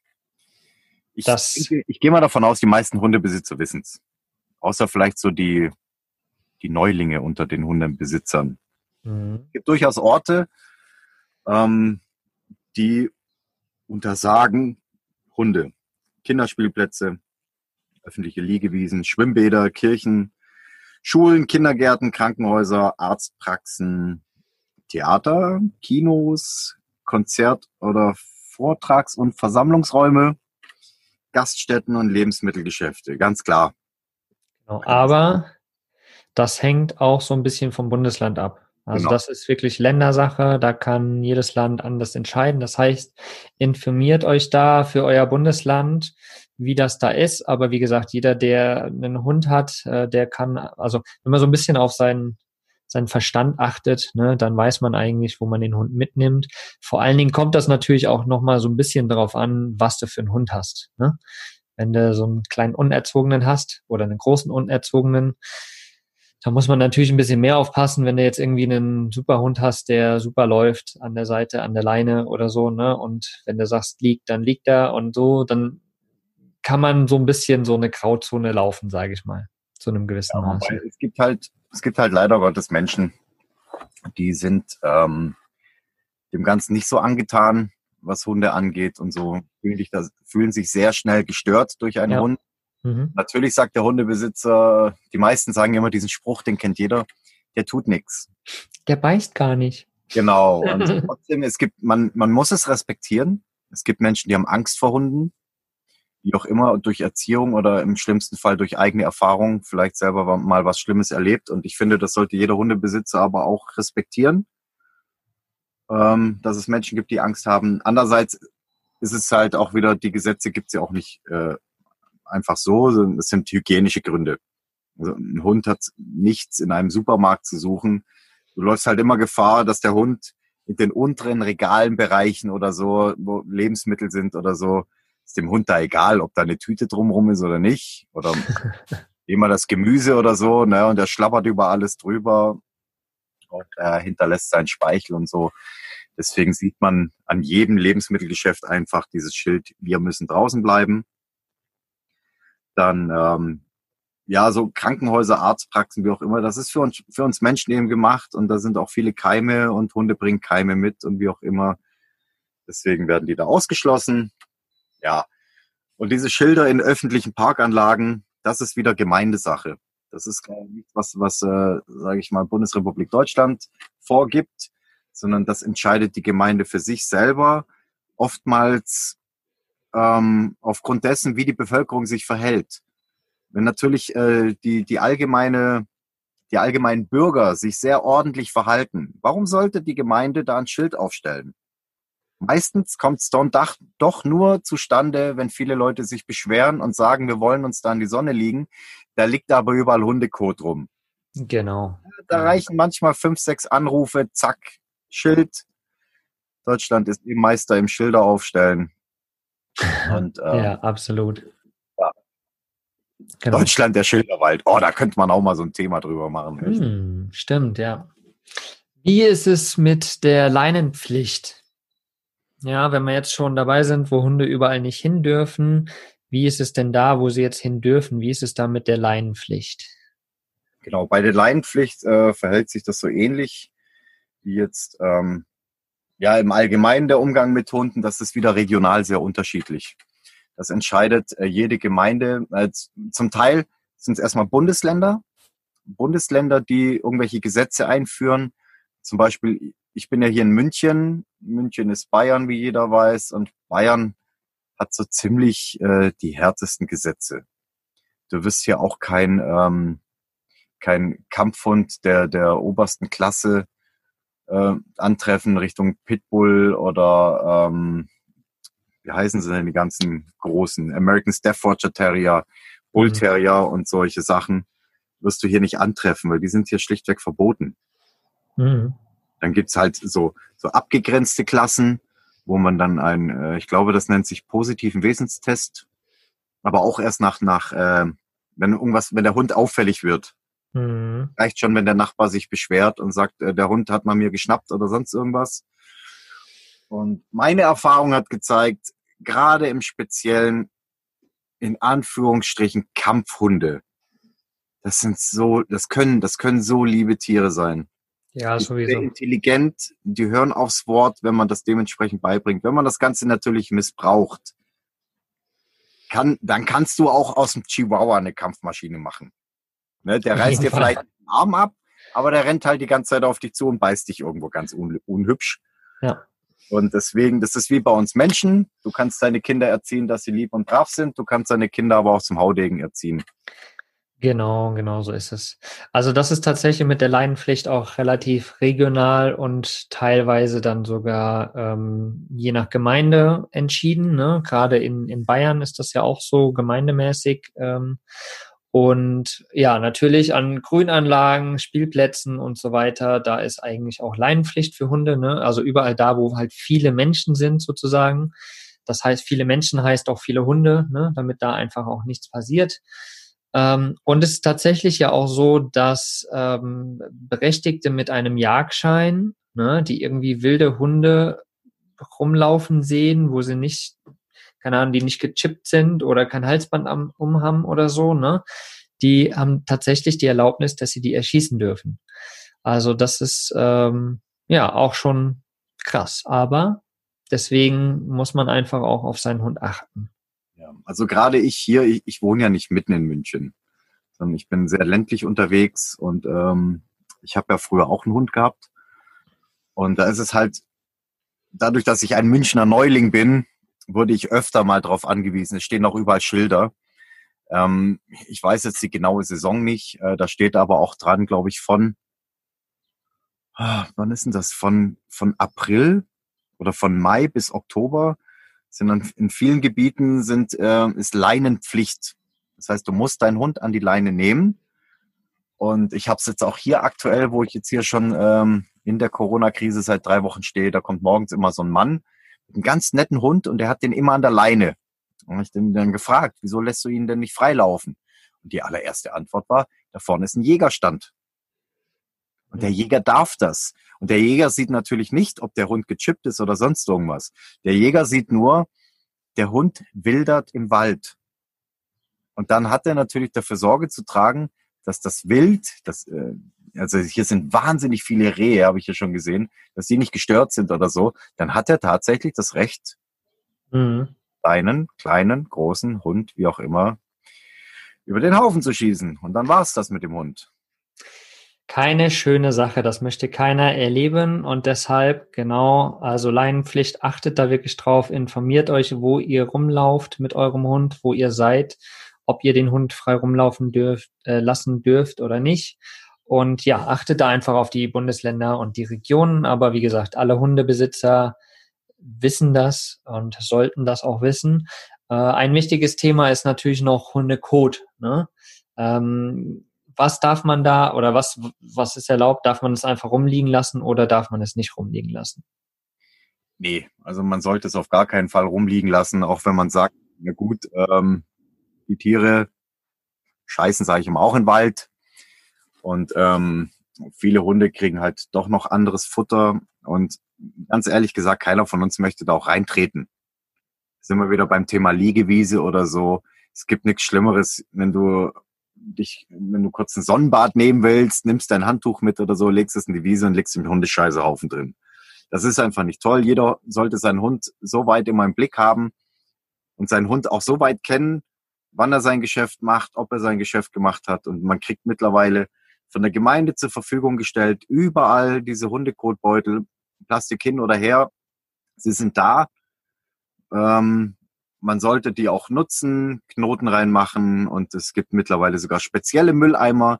Ich, das, denke, ich gehe mal davon aus, die meisten Hundebesitzer wissen es. Außer vielleicht so die, die Neulinge unter den Hundebesitzern. Mhm. Es gibt durchaus Orte, ähm, die untersagen Hunde. Kinderspielplätze, öffentliche Liegewiesen, Schwimmbäder, Kirchen, Schulen, Kindergärten, Krankenhäuser, Arztpraxen, Theater, Kinos, Konzert- oder Vortrags- und Versammlungsräume, Gaststätten und Lebensmittelgeschäfte, ganz klar. Genau. Aber das hängt auch so ein bisschen vom Bundesland ab. Also Genau. das ist wirklich Ländersache, da kann jedes Land anders entscheiden. Das heißt, informiert euch da für euer Bundesland, wie das da ist. Aber wie gesagt, jeder, der einen Hund hat, äh, der kann, also wenn man so ein bisschen auf seinen, seinen Verstand achtet, ne, dann weiß man eigentlich, wo man den Hund mitnimmt. Vor allen Dingen kommt das natürlich auch nochmal so ein bisschen darauf an, was du für einen Hund hast. Ne? Wenn du so einen kleinen Unerzogenen hast oder einen großen Unerzogenen, da muss man natürlich ein bisschen mehr aufpassen, wenn du jetzt irgendwie einen super Hund hast, der super läuft an der Seite, an der Leine oder so, ne? Und wenn du sagst, liegt, dann liegt er und so, dann kann man so ein bisschen so eine Grauzone laufen, sage ich mal, zu einem gewissen Ja, Maß. es gibt halt, es gibt halt leider Gottes Menschen, die sind ähm, dem Ganzen nicht so angetan, was Hunde angeht und so fühlen, sich das, fühlen sich sehr schnell gestört durch einen Ja. Hund. Mhm. Natürlich sagt der Hundebesitzer, die meisten sagen immer diesen Spruch, den kennt jeder, der tut nichts. Der beißt gar nicht. Genau. Und <laughs> trotzdem, es gibt, man, man muss es respektieren. Es gibt Menschen, die haben Angst vor Hunden, wie auch immer, durch Erziehung oder im schlimmsten Fall durch eigene Erfahrung, vielleicht selber mal was Schlimmes erlebt. Und ich finde, das sollte jeder Hundebesitzer aber auch respektieren, ähm, dass es Menschen gibt, die Angst haben. Andererseits ist es halt auch wieder, die Gesetze gibt es ja auch nicht äh, einfach so, es sind hygienische Gründe. Also ein Hund hat nichts in einem Supermarkt zu suchen. Du läufst halt immer Gefahr, dass der Hund in den unteren Regalenbereichen oder so, wo Lebensmittel sind oder so, ist dem Hund da egal, ob da eine Tüte drumrum ist oder nicht. Oder <laughs> immer das Gemüse oder so, ne, und er schlappert über alles drüber und er hinterlässt seinen Speichel und so. Deswegen sieht man an jedem Lebensmittelgeschäft einfach dieses Schild, wir müssen draußen bleiben. Dann ähm, ja, so Krankenhäuser, Arztpraxen, wie auch immer, das ist für uns, für uns Menschen eben gemacht und da sind auch viele Keime und Hunde bringen Keime mit und wie auch immer. Deswegen werden die da ausgeschlossen. Ja. Und diese Schilder in öffentlichen Parkanlagen, das ist wieder Gemeindesache. Das ist nichts, was, was äh, sage ich mal, Bundesrepublik Deutschland vorgibt, sondern das entscheidet die Gemeinde für sich selber. Oftmals ähm, aufgrund dessen, wie die Bevölkerung sich verhält. Wenn natürlich äh, die, die allgemeine, die allgemeinen Bürger sich sehr ordentlich verhalten, warum sollte die Gemeinde da ein Schild aufstellen? Meistens kommt es dann doch, nur zustande, wenn viele Leute sich beschweren und sagen, wir wollen uns da in die Sonne liegen. Da liegt aber überall Hundekot rum. Genau. Da reichen manchmal fünf, sechs Anrufe, zack, Schild. Deutschland ist eben Meister im Schilder aufstellen. <laughs> Und äh, Ja, absolut. Ja. Genau. Deutschland der Schilderwald. Oh, da könnte man auch mal so ein Thema drüber machen. Hm, stimmt, ja. Wie ist es mit der Leinenpflicht? Ja, wenn wir jetzt schon dabei sind, wo Hunde überall nicht hin dürfen, wie ist es denn da, wo sie jetzt hin dürfen? Wie ist es da mit der Leinenpflicht? Genau, bei der Leinenpflicht äh, verhält sich das so ähnlich wie jetzt ähm, ja im Allgemeinen der Umgang mit Hunden. Das ist wieder regional sehr unterschiedlich. Das entscheidet äh, jede Gemeinde. Äh, zum Teil sind es erstmal Bundesländer, Bundesländer, die irgendwelche Gesetze einführen. Zum Beispiel, ich bin ja hier in München. München ist Bayern, wie jeder weiß, und Bayern hat so ziemlich äh, die härtesten Gesetze. Du wirst hier auch kein ähm, kein Kampfhund der, der obersten Klasse äh, antreffen Richtung Pitbull oder ähm, wie heißen sie denn die ganzen großen American Staffordshire Terrier, Bull Mhm. Terrier und solche Sachen wirst du hier nicht antreffen, weil die sind hier schlichtweg verboten. Mhm. Dann gibt's halt so, so abgegrenzte Klassen, wo man dann ein, äh, ich glaube, das nennt sich positiven Wesenstest, aber auch erst nach, nach äh, wenn irgendwas, wenn der Hund auffällig wird, Mhm. reicht schon, wenn der Nachbar sich beschwert und sagt, äh, der Hund hat mal mir geschnappt oder sonst irgendwas. Und meine Erfahrung hat gezeigt, gerade im Speziellen, in Anführungsstrichen, Kampfhunde. Das sind so, das können, das können so liebe Tiere sein. Ja, Die sind sehr sowieso. intelligent, die hören aufs Wort, wenn man das dementsprechend beibringt. Wenn man das Ganze natürlich missbraucht, kann, dann kannst du auch aus dem Chihuahua eine Kampfmaschine machen. Ne, der reißt dir vielleicht den Arm ab, aber der rennt halt die ganze Zeit auf dich zu und beißt dich irgendwo ganz un unhübsch. Ja. Und deswegen, das ist wie bei uns Menschen. Du kannst deine Kinder erziehen, dass sie lieb und brav sind. Du kannst deine Kinder aber auch zum Haudegen erziehen. Genau, genau so ist es. Also das ist tatsächlich mit der Leinenpflicht auch relativ regional und teilweise dann sogar ähm, je nach Gemeinde entschieden. Ne? Gerade in, in Bayern ist das ja auch so gemeindemäßig. Ähm, und ja, natürlich an Grünanlagen, Spielplätzen und so weiter, da ist eigentlich auch Leinenpflicht für Hunde. Ne? Also überall da, wo halt viele Menschen sind sozusagen. Das heißt, viele Menschen heißt auch viele Hunde, ne? damit da einfach auch nichts passiert. Ähm, und es ist tatsächlich ja auch so, dass ähm, Berechtigte mit einem Jagdschein, ne, die irgendwie wilde Hunde rumlaufen sehen, wo sie nicht, keine Ahnung, die nicht gechippt sind oder kein Halsband am, umhaben oder so, ne, die haben tatsächlich die Erlaubnis, dass sie die erschießen dürfen. Also das ist ähm, ja auch schon krass, aber deswegen muss man einfach auch auf seinen Hund achten. Also gerade ich hier, ich, ich wohne ja nicht mitten in München, sondern ich bin sehr ländlich unterwegs und ähm, ich habe ja früher auch einen Hund gehabt. Und da ist es halt, dadurch, dass ich ein Münchner Neuling bin, wurde ich öfter mal darauf angewiesen. Es stehen auch überall Schilder. Ähm, ich weiß jetzt die genaue Saison nicht. Äh, da steht aber auch dran, glaube ich, von, ah, wann ist denn das? Von, von April oder von Mai bis Oktober sind in vielen Gebieten sind, äh, ist Leinenpflicht. Das heißt, du musst deinen Hund an die Leine nehmen. Und ich habe es jetzt auch hier aktuell, wo ich jetzt hier schon ähm, in der Corona-Krise seit drei Wochen stehe, da kommt morgens immer so ein Mann mit einem ganz netten Hund und der hat den immer an der Leine. Und ich den dann gefragt, wieso lässt du ihn denn nicht freilaufen? Und die allererste Antwort war, da vorne ist ein Jägerstand. Und der Jäger darf das. Und der Jäger sieht natürlich nicht, ob der Hund gechippt ist oder sonst irgendwas. Der Jäger sieht nur, der Hund wildert im Wald. Und dann hat er natürlich dafür Sorge zu tragen, dass das Wild, das, äh, also hier sind wahnsinnig viele Rehe, habe ich ja schon gesehen, dass die nicht gestört sind oder so. Dann hat er tatsächlich das Recht, mhm. deinen kleinen, großen Hund, wie auch immer, über den Haufen zu schießen. Und dann war's das mit dem Hund keine schöne Sache. Das möchte keiner erleben und deshalb, genau, also Leinenpflicht, achtet da wirklich drauf, informiert euch, wo ihr rumlauft mit eurem Hund, wo ihr seid, ob ihr den Hund frei rumlaufen dürft, äh, lassen dürft oder nicht. Und ja, achtet da einfach auf die Bundesländer und die Regionen. Aber wie gesagt, alle Hundebesitzer wissen das und sollten das auch wissen. Äh, ein wichtiges Thema ist natürlich noch Hundekot. Ne? Ähm, was darf man da oder was, was ist erlaubt? Darf man es einfach rumliegen lassen oder darf man es nicht rumliegen lassen? Nee, also man sollte es auf gar keinen Fall rumliegen lassen, auch wenn man sagt, na gut, ähm, die Tiere scheißen, sage ich immer, auch den Wald. Und ähm, viele Hunde kriegen halt doch noch anderes Futter. Und ganz ehrlich gesagt, keiner von uns möchte da auch reintreten. Sind wir wieder beim Thema Liegewiese oder so. Es gibt nichts Schlimmeres, wenn du dich, wenn du kurz ein Sonnenbad nehmen willst, nimmst dein Handtuch mit oder so, legst es in die Wiese und legst den Hundescheißehaufen drin. Das ist einfach nicht toll. Jeder sollte seinen Hund so weit immer im Blick haben und seinen Hund auch so weit kennen, wann er sein Geschäft macht, ob er sein Geschäft gemacht hat. Und man kriegt mittlerweile von der Gemeinde zur Verfügung gestellt, überall diese Hundekotbeutel, Plastik hin oder her. Sie sind da. Ähm, man sollte die auch nutzen, Knoten reinmachen und es gibt mittlerweile sogar spezielle Mülleimer,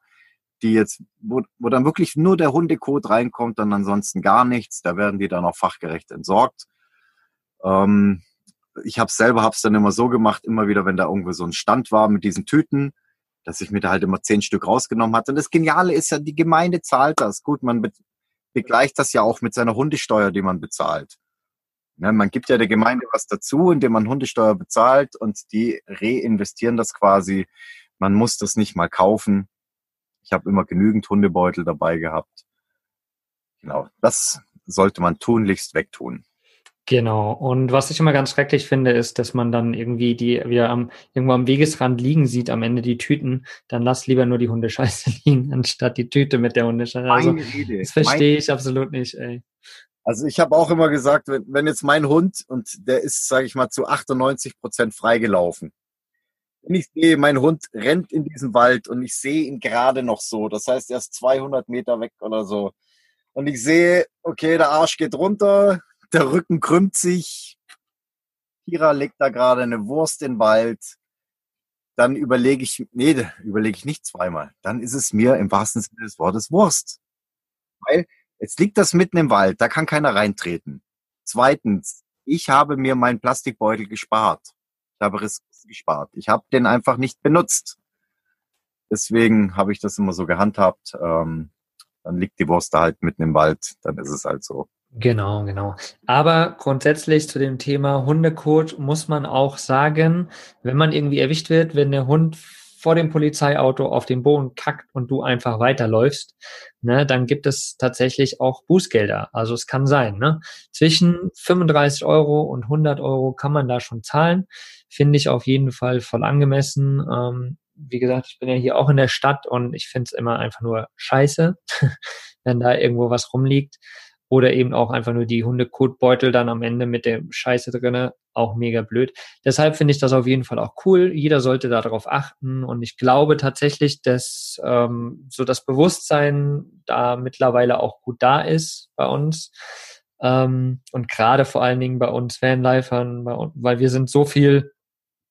die jetzt, wo, wo dann wirklich nur der Hundekot reinkommt und ansonsten gar nichts. Da werden die dann auch fachgerecht entsorgt. Ähm, ich habe selber hab's dann immer so gemacht, immer wieder, wenn da irgendwo so ein Stand war mit diesen Tüten, dass ich mir da halt immer zehn Stück rausgenommen hatte. Und das Geniale ist ja, die Gemeinde zahlt das. Gut, man begleicht das ja auch mit seiner Hundesteuer, die man bezahlt. Ne, man gibt ja der Gemeinde was dazu, indem man Hundesteuer bezahlt und die reinvestieren das quasi. Man muss das nicht mal kaufen. Ich habe immer genügend Hundebeutel dabei gehabt. Genau, das sollte man tunlichst wegtun. Genau. Und was ich immer ganz schrecklich finde, ist, dass man dann irgendwie die wieder am, irgendwo am Wegesrand liegen sieht, am Ende die Tüten. Dann lass lieber nur die Hundescheiße <laughs> liegen, anstatt die Tüte mit der Hundescheiße. Also, das verstehe ich absolut nicht, ey. Also ich habe auch immer gesagt, wenn, wenn jetzt mein Hund, und der ist, sage ich mal, zu 98 Prozent freigelaufen, wenn ich sehe, mein Hund rennt in diesen Wald und ich sehe ihn gerade noch so, das heißt, er ist 200 Meter weg oder so. Und ich sehe, okay, der Arsch geht runter, der Rücken krümmt sich, Kira legt da gerade eine Wurst in den Wald, dann überlege ich, nee, überlege ich nicht zweimal. Dann ist es mir im wahrsten Sinne des Wortes Wurst. Weil jetzt liegt das mitten im Wald, da kann keiner reintreten. Zweitens, ich habe mir meinen Plastikbeutel gespart. Ich habe Ressourcen gespart. Ich habe den einfach nicht benutzt. Deswegen habe ich das immer so gehandhabt. Ähm, dann liegt die Wurst da halt mitten im Wald. Dann ist es halt so. Genau, genau. Aber grundsätzlich zu dem Thema Hundekot muss man auch sagen, wenn man irgendwie erwischt wird, wenn der Hund vor dem Polizeiauto auf den Boden kackt und du einfach weiterläufst, ne, dann gibt es tatsächlich auch Bußgelder. Also es kann sein, ne? Zwischen 35 Euro und 100 Euro kann man da schon zahlen. Finde ich auf jeden Fall voll angemessen. Ähm, wie gesagt, ich bin ja hier auch in der Stadt und ich finde es immer einfach nur scheiße, <laughs> wenn da irgendwo was rumliegt oder eben auch einfach nur die Hundekotbeutel dann am Ende mit der Scheiße drinne, auch mega blöd. Deshalb finde ich das auf jeden Fall auch cool. Jeder sollte darauf achten und ich glaube tatsächlich, dass ähm, so das Bewusstsein da mittlerweile auch gut da ist bei uns. Ähm, und gerade vor allen Dingen bei uns Vanlifern, weil wir sind so viel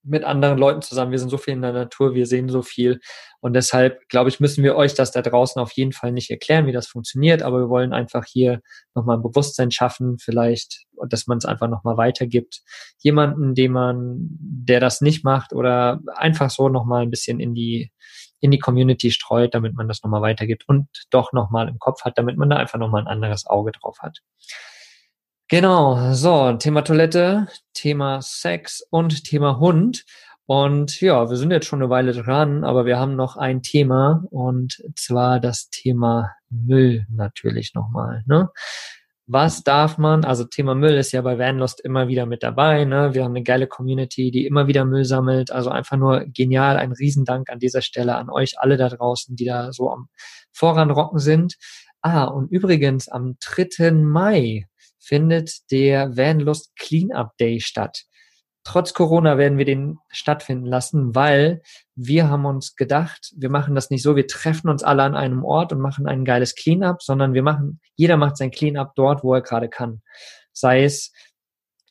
mit anderen Leuten zusammen. Wir sind so viel in der Natur, wir sehen so viel. Und deshalb, glaube ich, müssen wir euch das da draußen auf jeden Fall nicht erklären, wie das funktioniert. Aber wir wollen einfach hier nochmal ein Bewusstsein schaffen, vielleicht, dass man es einfach nochmal weitergibt. Jemanden, dem man, der das nicht macht oder einfach so nochmal ein bisschen in die, in die Community streut, damit man das nochmal weitergibt und doch nochmal im Kopf hat, damit man da einfach nochmal ein anderes Auge drauf hat. Genau, so, Thema Toilette, Thema Sex und Thema Hund. Und ja, wir sind jetzt schon eine Weile dran, aber wir haben noch ein Thema und zwar das Thema Müll natürlich nochmal. Ne? Was darf man, also Thema Müll ist ja bei Vanlost immer wieder mit dabei. Ne? Wir haben eine geile Community, die immer wieder Müll sammelt. Also einfach nur genial. Ein Riesendank an dieser Stelle an euch alle da draußen, die da so am Voranrocken sind. Ah, und übrigens am 3. Mai findet der Vanlust Cleanup Day statt. Trotz Corona werden wir den stattfinden lassen, weil wir haben uns gedacht, wir machen das nicht so, wir treffen uns alle an einem Ort und machen ein geiles Cleanup, sondern wir machen, jeder macht sein Cleanup dort, wo er gerade kann. Sei es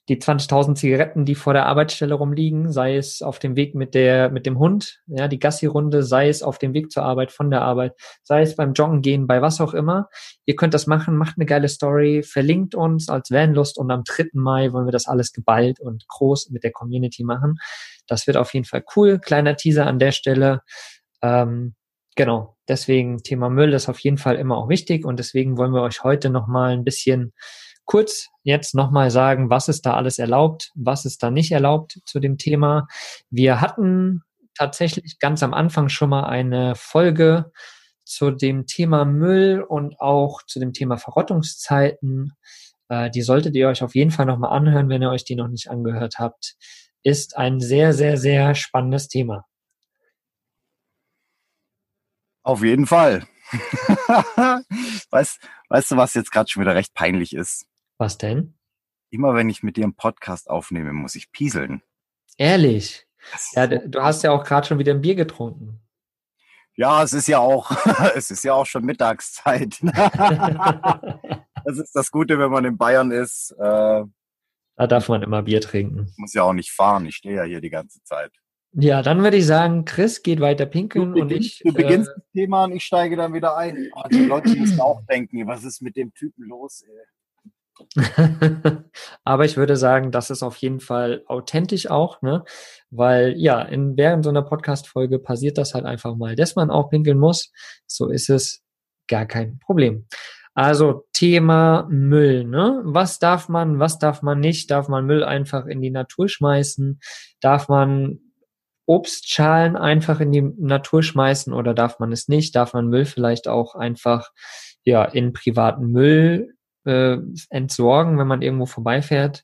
die 20.000 Zigaretten, die vor der Arbeitsstelle rumliegen, sei es auf dem Weg mit der, mit dem Hund, ja, die Gassi-Runde, sei es auf dem Weg zur Arbeit, von der Arbeit, sei es beim Joggen gehen, bei was auch immer. Ihr könnt das machen, macht eine geile Story, verlinkt uns als Vanlust und am 3. Mai wollen wir das alles geballt und groß mit der Community machen. Das wird auf jeden Fall cool. Kleiner Teaser an der Stelle. Ähm, genau. Deswegen Thema Müll ist auf jeden Fall immer auch wichtig und deswegen wollen wir euch heute nochmal ein bisschen kurz jetzt nochmal sagen, was ist da alles erlaubt, was ist da nicht erlaubt zu dem Thema. Wir hatten tatsächlich ganz am Anfang schon mal eine Folge zu dem Thema Müll und auch zu dem Thema Verrottungszeiten. Äh, die solltet ihr euch auf jeden Fall nochmal anhören, wenn ihr euch die noch nicht angehört habt. Ist ein sehr, sehr, sehr spannendes Thema. Auf jeden Fall. <laughs> weißt, weißt du, was jetzt gerade schon wieder recht peinlich ist? Was denn? Immer wenn ich mit dir einen Podcast aufnehme, muss ich pieseln. Ehrlich? Ja, du hast ja auch gerade schon wieder ein Bier getrunken. Ja, es ist ja auch, <laughs> es ist ja auch schon Mittagszeit. <laughs> das ist das Gute, wenn man in Bayern ist. Äh, da darf man immer Bier trinken. Ich muss ja auch nicht fahren, ich stehe ja hier die ganze Zeit. Ja, dann würde ich sagen, Chris geht weiter pinkeln du und ich. Du beginnst äh, das Thema und ich steige dann wieder ein. Oh, die Leute müssen auch denken, was ist mit dem Typen los, ey? <laughs> Aber ich würde sagen, das ist auf jeden Fall authentisch auch, ne? Weil ja, in, während so einer Podcast-Folge passiert das halt einfach mal, dass man auch pinkeln muss. So ist es gar kein Problem. Also Thema Müll, ne? Was darf man, was darf man nicht? Darf man Müll einfach in die Natur schmeißen? Darf man Obstschalen einfach in die Natur schmeißen oder darf man es nicht? Darf man Müll vielleicht auch einfach ja in privaten Müll äh, entsorgen, wenn man irgendwo vorbeifährt?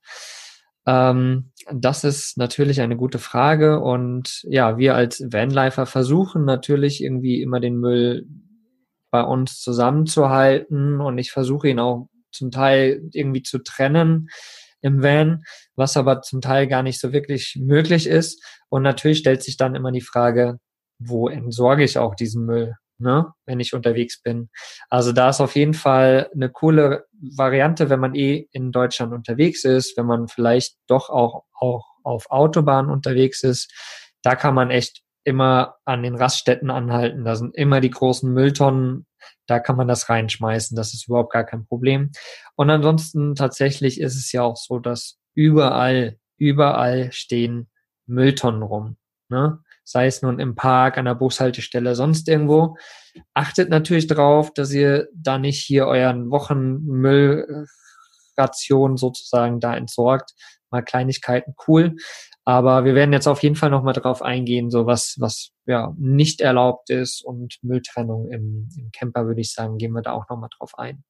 Ähm, das ist natürlich eine gute Frage und ja, wir als Vanlifer versuchen natürlich irgendwie immer den Müll bei uns zusammenzuhalten und ich versuche ihn auch zum Teil irgendwie zu trennen. im Van, was aber zum Teil gar nicht so wirklich möglich ist. Und natürlich stellt sich dann immer die Frage, wo entsorge ich auch diesen Müll, ne, wenn ich unterwegs bin. Also da ist auf jeden Fall eine coole Variante, wenn man eh in Deutschland unterwegs ist, wenn man vielleicht doch auch, auch auf Autobahnen unterwegs ist. Da kann man echt immer an den Raststätten anhalten. Da sind immer die großen Mülltonnen. Da kann man das reinschmeißen. Das ist überhaupt gar kein Problem. Und ansonsten tatsächlich ist es ja auch so, dass überall, überall stehen Mülltonnen rum. Ne? Sei es nun im Park, an der Bushaltestelle, sonst irgendwo. Achtet natürlich darauf, dass ihr da nicht hier euren Wochenmüllration sozusagen da entsorgt. Mal Kleinigkeiten cool. Aber wir werden jetzt auf jeden Fall nochmal drauf eingehen, so was, was ja nicht erlaubt ist und Mülltrennung im, im Camper, würde ich sagen, gehen wir da auch nochmal drauf ein.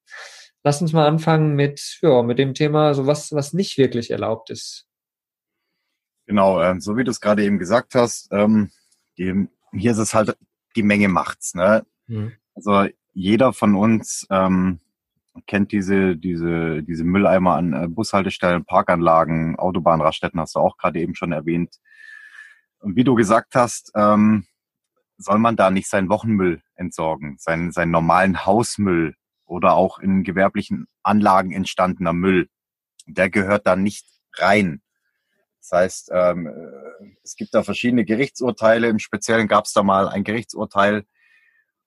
Lass uns mal anfangen mit, ja, mit dem Thema, so was, was nicht wirklich erlaubt ist. Genau, äh, so wie du es gerade eben gesagt hast, ähm, die, hier ist es halt, die Menge macht's. Ne? Mhm. Also jeder von uns ähm, kennt diese, diese, diese Mülleimer an äh, Bushaltestellen, Parkanlagen, Autobahnraststätten, hast du auch gerade eben schon erwähnt. Und wie du gesagt hast, ähm, soll man da nicht seinen Wochenmüll entsorgen, seinen, seinen normalen Hausmüll oder auch in gewerblichen Anlagen entstandener Müll. Der gehört da nicht rein. Das heißt, ähm, äh, es gibt da verschiedene Gerichtsurteile. Im Speziellen gab es da mal ein Gerichtsurteil,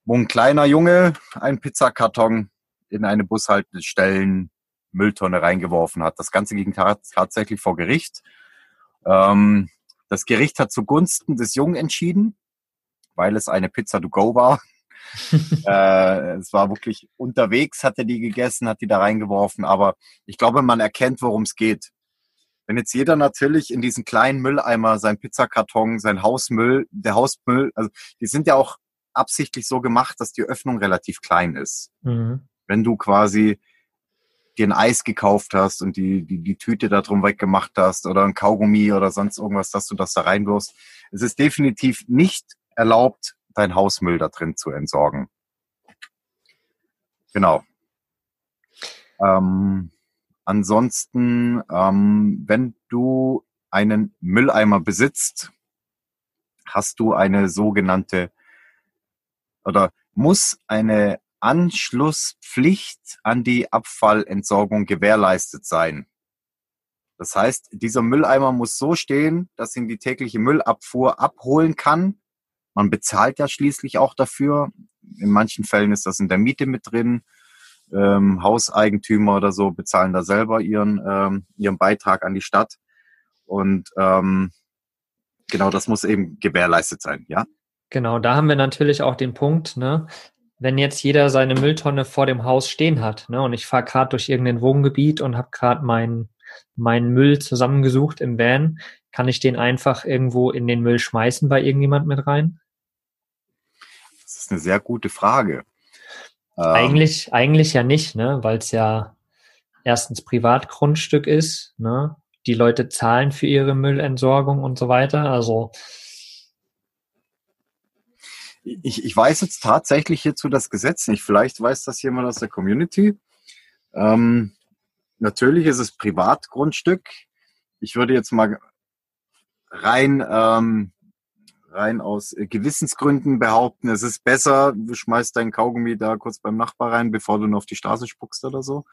wo ein kleiner Junge einen Pizzakarton in eine Bushaltestellen Mülltonne reingeworfen hat. Das Ganze ging tatsächlich vor Gericht. Ähm, das Gericht hat zugunsten des Jungen entschieden, weil es eine Pizza to go war. <laughs> äh, es war wirklich unterwegs, hat er die gegessen, hat die da reingeworfen, aber ich glaube, man erkennt, worum es geht. Wenn jetzt jeder natürlich in diesen kleinen Mülleimer sein Pizzakarton, sein Hausmüll, der Hausmüll, also die sind ja auch absichtlich so gemacht, dass die Öffnung relativ klein ist. Mhm wenn du quasi dir ein Eis gekauft hast und die, die, die Tüte da drum weggemacht hast oder ein Kaugummi oder sonst irgendwas, dass du das da reinwirfst. Es ist definitiv nicht erlaubt, dein Hausmüll da drin zu entsorgen. Genau. Ähm, ansonsten, ähm, wenn du einen Mülleimer besitzt, hast du eine sogenannte oder muss eine Anschlusspflicht an die Abfallentsorgung gewährleistet sein. Das heißt, dieser Mülleimer muss so stehen, dass ihn die tägliche Müllabfuhr abholen kann. Man bezahlt ja schließlich auch dafür. In manchen Fällen ist das in der Miete mit drin. Ähm, Hauseigentümer oder so bezahlen da selber ihren, ähm, ihren Beitrag an die Stadt. Und ähm, genau das muss eben gewährleistet sein, ja? Genau, da haben wir natürlich auch den Punkt, ne? wenn jetzt jeder seine Mülltonne vor dem Haus stehen hat, ne, und ich fahre gerade durch irgendein Wohngebiet und habe gerade meinen mein Müll zusammengesucht im Van, kann ich den einfach irgendwo in den Müll schmeißen bei irgendjemand mit rein? Das ist eine sehr gute Frage. Ähm, eigentlich, eigentlich ja nicht, ne, weil es ja erstens Privatgrundstück ist, ne? Die Leute zahlen für ihre Müllentsorgung und so weiter. Also ich, ich weiß jetzt tatsächlich hierzu das Gesetz nicht. Vielleicht weiß das jemand aus der Community. Ähm, natürlich ist es Privatgrundstück. Ich würde jetzt mal rein, ähm, rein aus Gewissensgründen behaupten, es ist besser, du schmeißt dein Kaugummi da kurz beim Nachbar rein, bevor du nur auf die Straße spuckst oder so.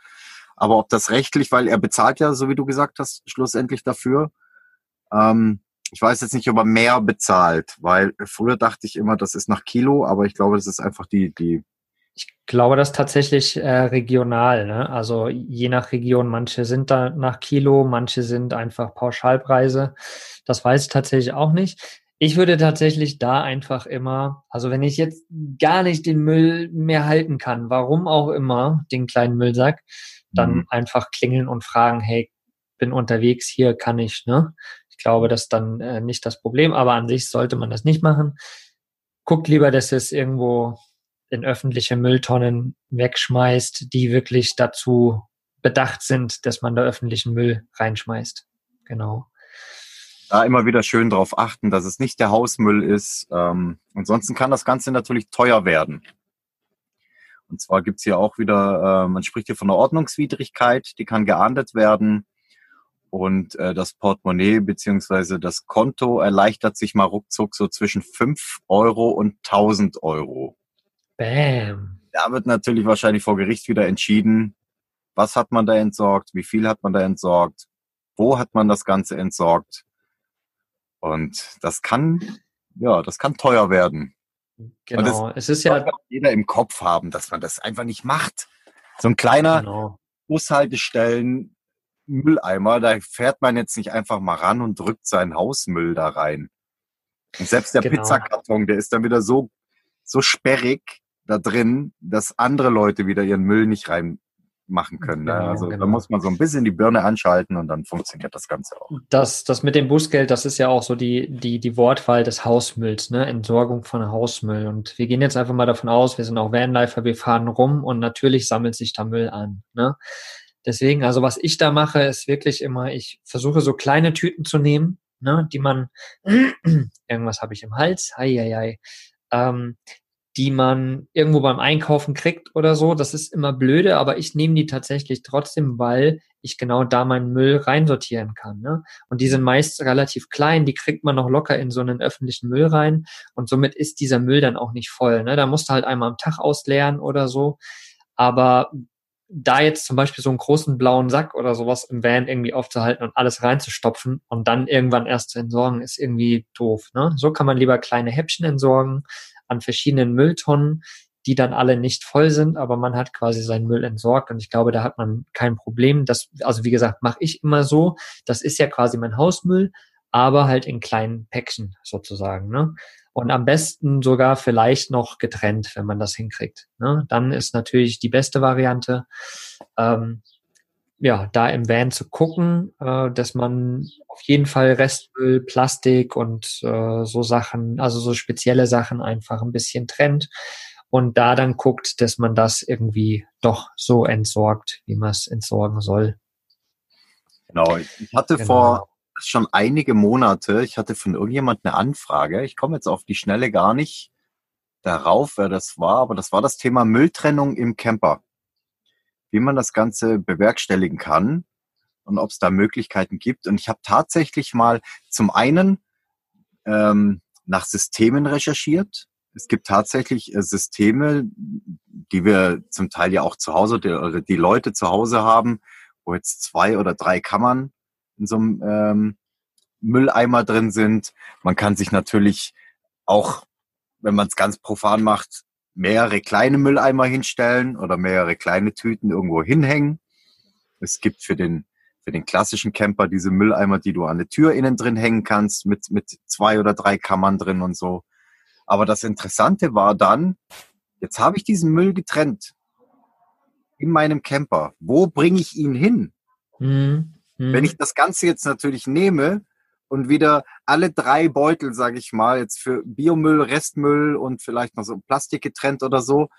Aber ob das rechtlich, weil er bezahlt ja, so wie du gesagt hast, schlussendlich dafür, ähm, ich weiß jetzt nicht, ob er mehr bezahlt, weil früher dachte ich immer, das ist nach Kilo, aber ich glaube, das ist einfach die, die. Ich glaube, das tatsächlich äh, regional, ne? Also je nach Region, manche sind da nach Kilo, manche sind einfach Pauschalpreise. Das weiß ich tatsächlich auch nicht. Ich würde tatsächlich da einfach immer, also wenn ich jetzt gar nicht den Müll mehr halten kann, warum auch immer, den kleinen Müllsack, dann mhm. einfach klingeln und fragen, hey, bin unterwegs, hier kann ich, ne? glaube, das ist dann äh, nicht das Problem, aber an sich sollte man das nicht machen. Guckt lieber, dass es irgendwo in öffentliche Mülltonnen wegschmeißt, die wirklich dazu bedacht sind, dass man da öffentlichen Müll reinschmeißt. Genau. Da immer wieder schön darauf achten, dass es nicht der Hausmüll ist. Ähm, ansonsten kann das Ganze natürlich teuer werden. Und zwar gibt's hier auch wieder, äh, man spricht hier von einer Ordnungswidrigkeit, die kann geahndet werden. und äh, das Portemonnaie beziehungsweise das Konto erleichtert sich mal ruckzuck so zwischen 5 Euro und 1000 Euro. Bam. Da wird natürlich wahrscheinlich vor Gericht wieder entschieden, was hat man da entsorgt, wie viel hat man da entsorgt, wo hat man das Ganze entsorgt. Und das kann, ja, das kann teuer werden. Genau. Das es ist ja jeder im Kopf haben, dass man das einfach nicht macht. So ein kleiner genau. Bushaltestellen Mülleimer, da fährt man jetzt nicht einfach mal ran und drückt seinen Hausmüll da rein. Und selbst der genau. Pizzakarton, der ist dann wieder so, so sperrig da drin, dass andere Leute wieder ihren Müll nicht rein machen können. Ne? Genau, also genau. da muss man so ein bisschen die Birne anschalten und dann funktioniert das Ganze auch. Das, das mit dem Busgeld, das ist ja auch so die, die, die Wortwahl des Hausmülls, ne? Entsorgung von Hausmüll. Und wir gehen jetzt einfach mal davon aus, wir sind auch Vanlifer, wir fahren rum und natürlich sammelt sich da Müll an. Ne? Deswegen, also was ich da mache, ist wirklich immer, ich versuche so kleine Tüten zu nehmen, ne, die man, <clears throat> irgendwas habe ich im Hals, hei, hei, hei, ähm, die man irgendwo beim Einkaufen kriegt oder so. Das ist immer blöde, aber ich nehme die tatsächlich trotzdem, weil ich genau da meinen Müll reinsortieren kann. Ne? Und die sind meist relativ klein, die kriegt man noch locker in so einen öffentlichen Müll rein und somit ist dieser Müll dann auch nicht voll. Ne? Da musst du halt einmal am Tag ausleeren oder so. Aber da jetzt zum Beispiel so einen großen blauen Sack oder sowas im Van irgendwie aufzuhalten und alles reinzustopfen und dann irgendwann erst zu entsorgen, ist irgendwie doof. Ne? So kann man lieber kleine Häppchen entsorgen an verschiedenen Mülltonnen, die dann alle nicht voll sind, aber man hat quasi seinen Müll entsorgt und ich glaube, da hat man kein Problem. Das, also wie gesagt, mache ich immer so. Das ist ja quasi mein Hausmüll, aber halt in kleinen Päckchen sozusagen. Ne? Und am besten sogar vielleicht noch getrennt, wenn man das hinkriegt. Ne? Dann ist natürlich die beste Variante, ähm, ja, da im Van zu gucken, äh, dass man auf jeden Fall Restmüll, Plastik und äh, so Sachen, also so spezielle Sachen einfach ein bisschen trennt und da dann guckt, dass man das irgendwie doch so entsorgt, wie man es entsorgen soll. Genau, ich hatte genau. vor schon einige Monate. Ich hatte von irgendjemand eine Anfrage. Ich komme jetzt auf die Schnelle gar nicht darauf, wer das war, aber das war das Thema Mülltrennung im Camper. Wie man das Ganze bewerkstelligen kann und ob es da Möglichkeiten gibt. Und ich habe tatsächlich mal zum einen ähm, nach Systemen recherchiert. Es gibt tatsächlich äh, Systeme, die wir zum Teil ja auch zu Hause die, oder die Leute zu Hause haben, wo jetzt zwei oder drei Kammern in so einem ähm, Mülleimer drin sind. Man kann sich natürlich auch, wenn man es ganz profan macht, mehrere kleine Mülleimer hinstellen oder mehrere kleine Tüten irgendwo hinhängen. Es gibt für den für den klassischen Camper diese Mülleimer, die du an der Tür innen drin hängen kannst, mit, mit zwei oder drei Kammern drin und so. Aber das Interessante war dann, jetzt habe ich diesen Müll getrennt in meinem Camper. Wo bringe ich ihn hin? Mhm. Mhm. Wenn ich das Ganze jetzt natürlich nehme und wieder alle drei Beutel, sage ich mal, jetzt für Biomüll, Restmüll und vielleicht noch so Plastik getrennt oder so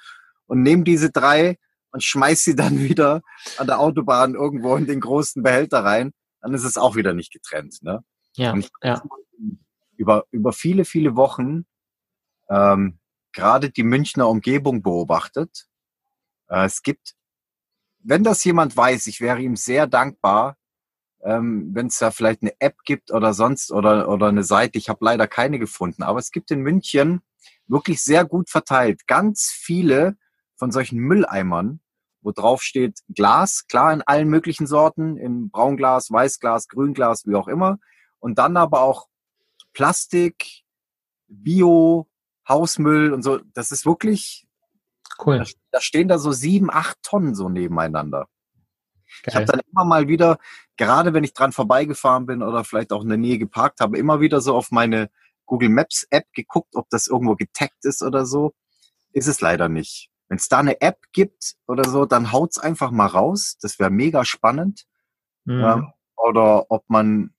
und nehme diese drei und schmeiß sie <laughs> dann wieder an der Autobahn irgendwo in den großen Behälter rein, dann ist es auch wieder nicht getrennt. Ne? Ja, ja. Über, über viele, viele Wochen ähm, gerade die Münchner Umgebung beobachtet. Äh, es gibt, wenn das jemand weiß, ich wäre ihm sehr dankbar, ähm, wenn es da vielleicht eine App gibt oder sonst oder, oder eine Seite. Ich habe leider keine gefunden, aber es gibt in München wirklich sehr gut verteilt ganz viele von solchen Mülleimern, wo drauf steht Glas, klar in allen möglichen Sorten, in Braunglas, Weißglas, Grünglas, wie auch immer. Und dann aber auch Plastik, Bio, Hausmüll und so. Das ist wirklich cool. Da, da stehen da so sieben, acht Tonnen so nebeneinander. Geil. Ich habe dann immer mal wieder, gerade wenn ich dran vorbeigefahren bin oder vielleicht auch in der Nähe geparkt habe, immer wieder so auf meine Google Maps App geguckt, ob das irgendwo getaggt ist oder so. Ist es leider nicht. Wenn es da eine App gibt oder so, dann haut's einfach mal raus. Das wäre mega spannend. Mhm. Ja, oder ob man,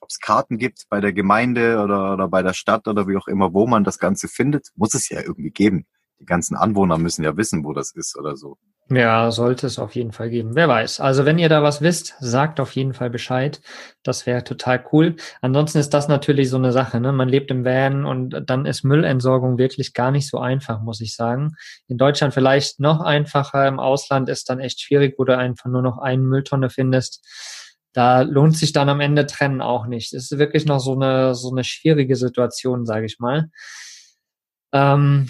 ob es Karten gibt bei der Gemeinde oder, oder bei der Stadt oder wie auch immer, wo man das Ganze findet, muss es ja irgendwie geben. Die ganzen Anwohner müssen ja wissen, wo das ist oder so. Ja, sollte es auf jeden Fall geben. Wer weiß. Also wenn ihr da was wisst, sagt auf jeden Fall Bescheid. Das wäre total cool. Ansonsten ist das natürlich so eine Sache. Ne? Man lebt im Van und dann ist Müllentsorgung wirklich gar nicht so einfach, muss ich sagen. In Deutschland vielleicht noch einfacher. Im Ausland ist dann echt schwierig, wo du einfach nur noch eine Mülltonne findest. da lohnt sich dann am Ende Trennen auch nicht. Es ist wirklich noch so eine, so eine schwierige Situation, sage ich mal. Ähm,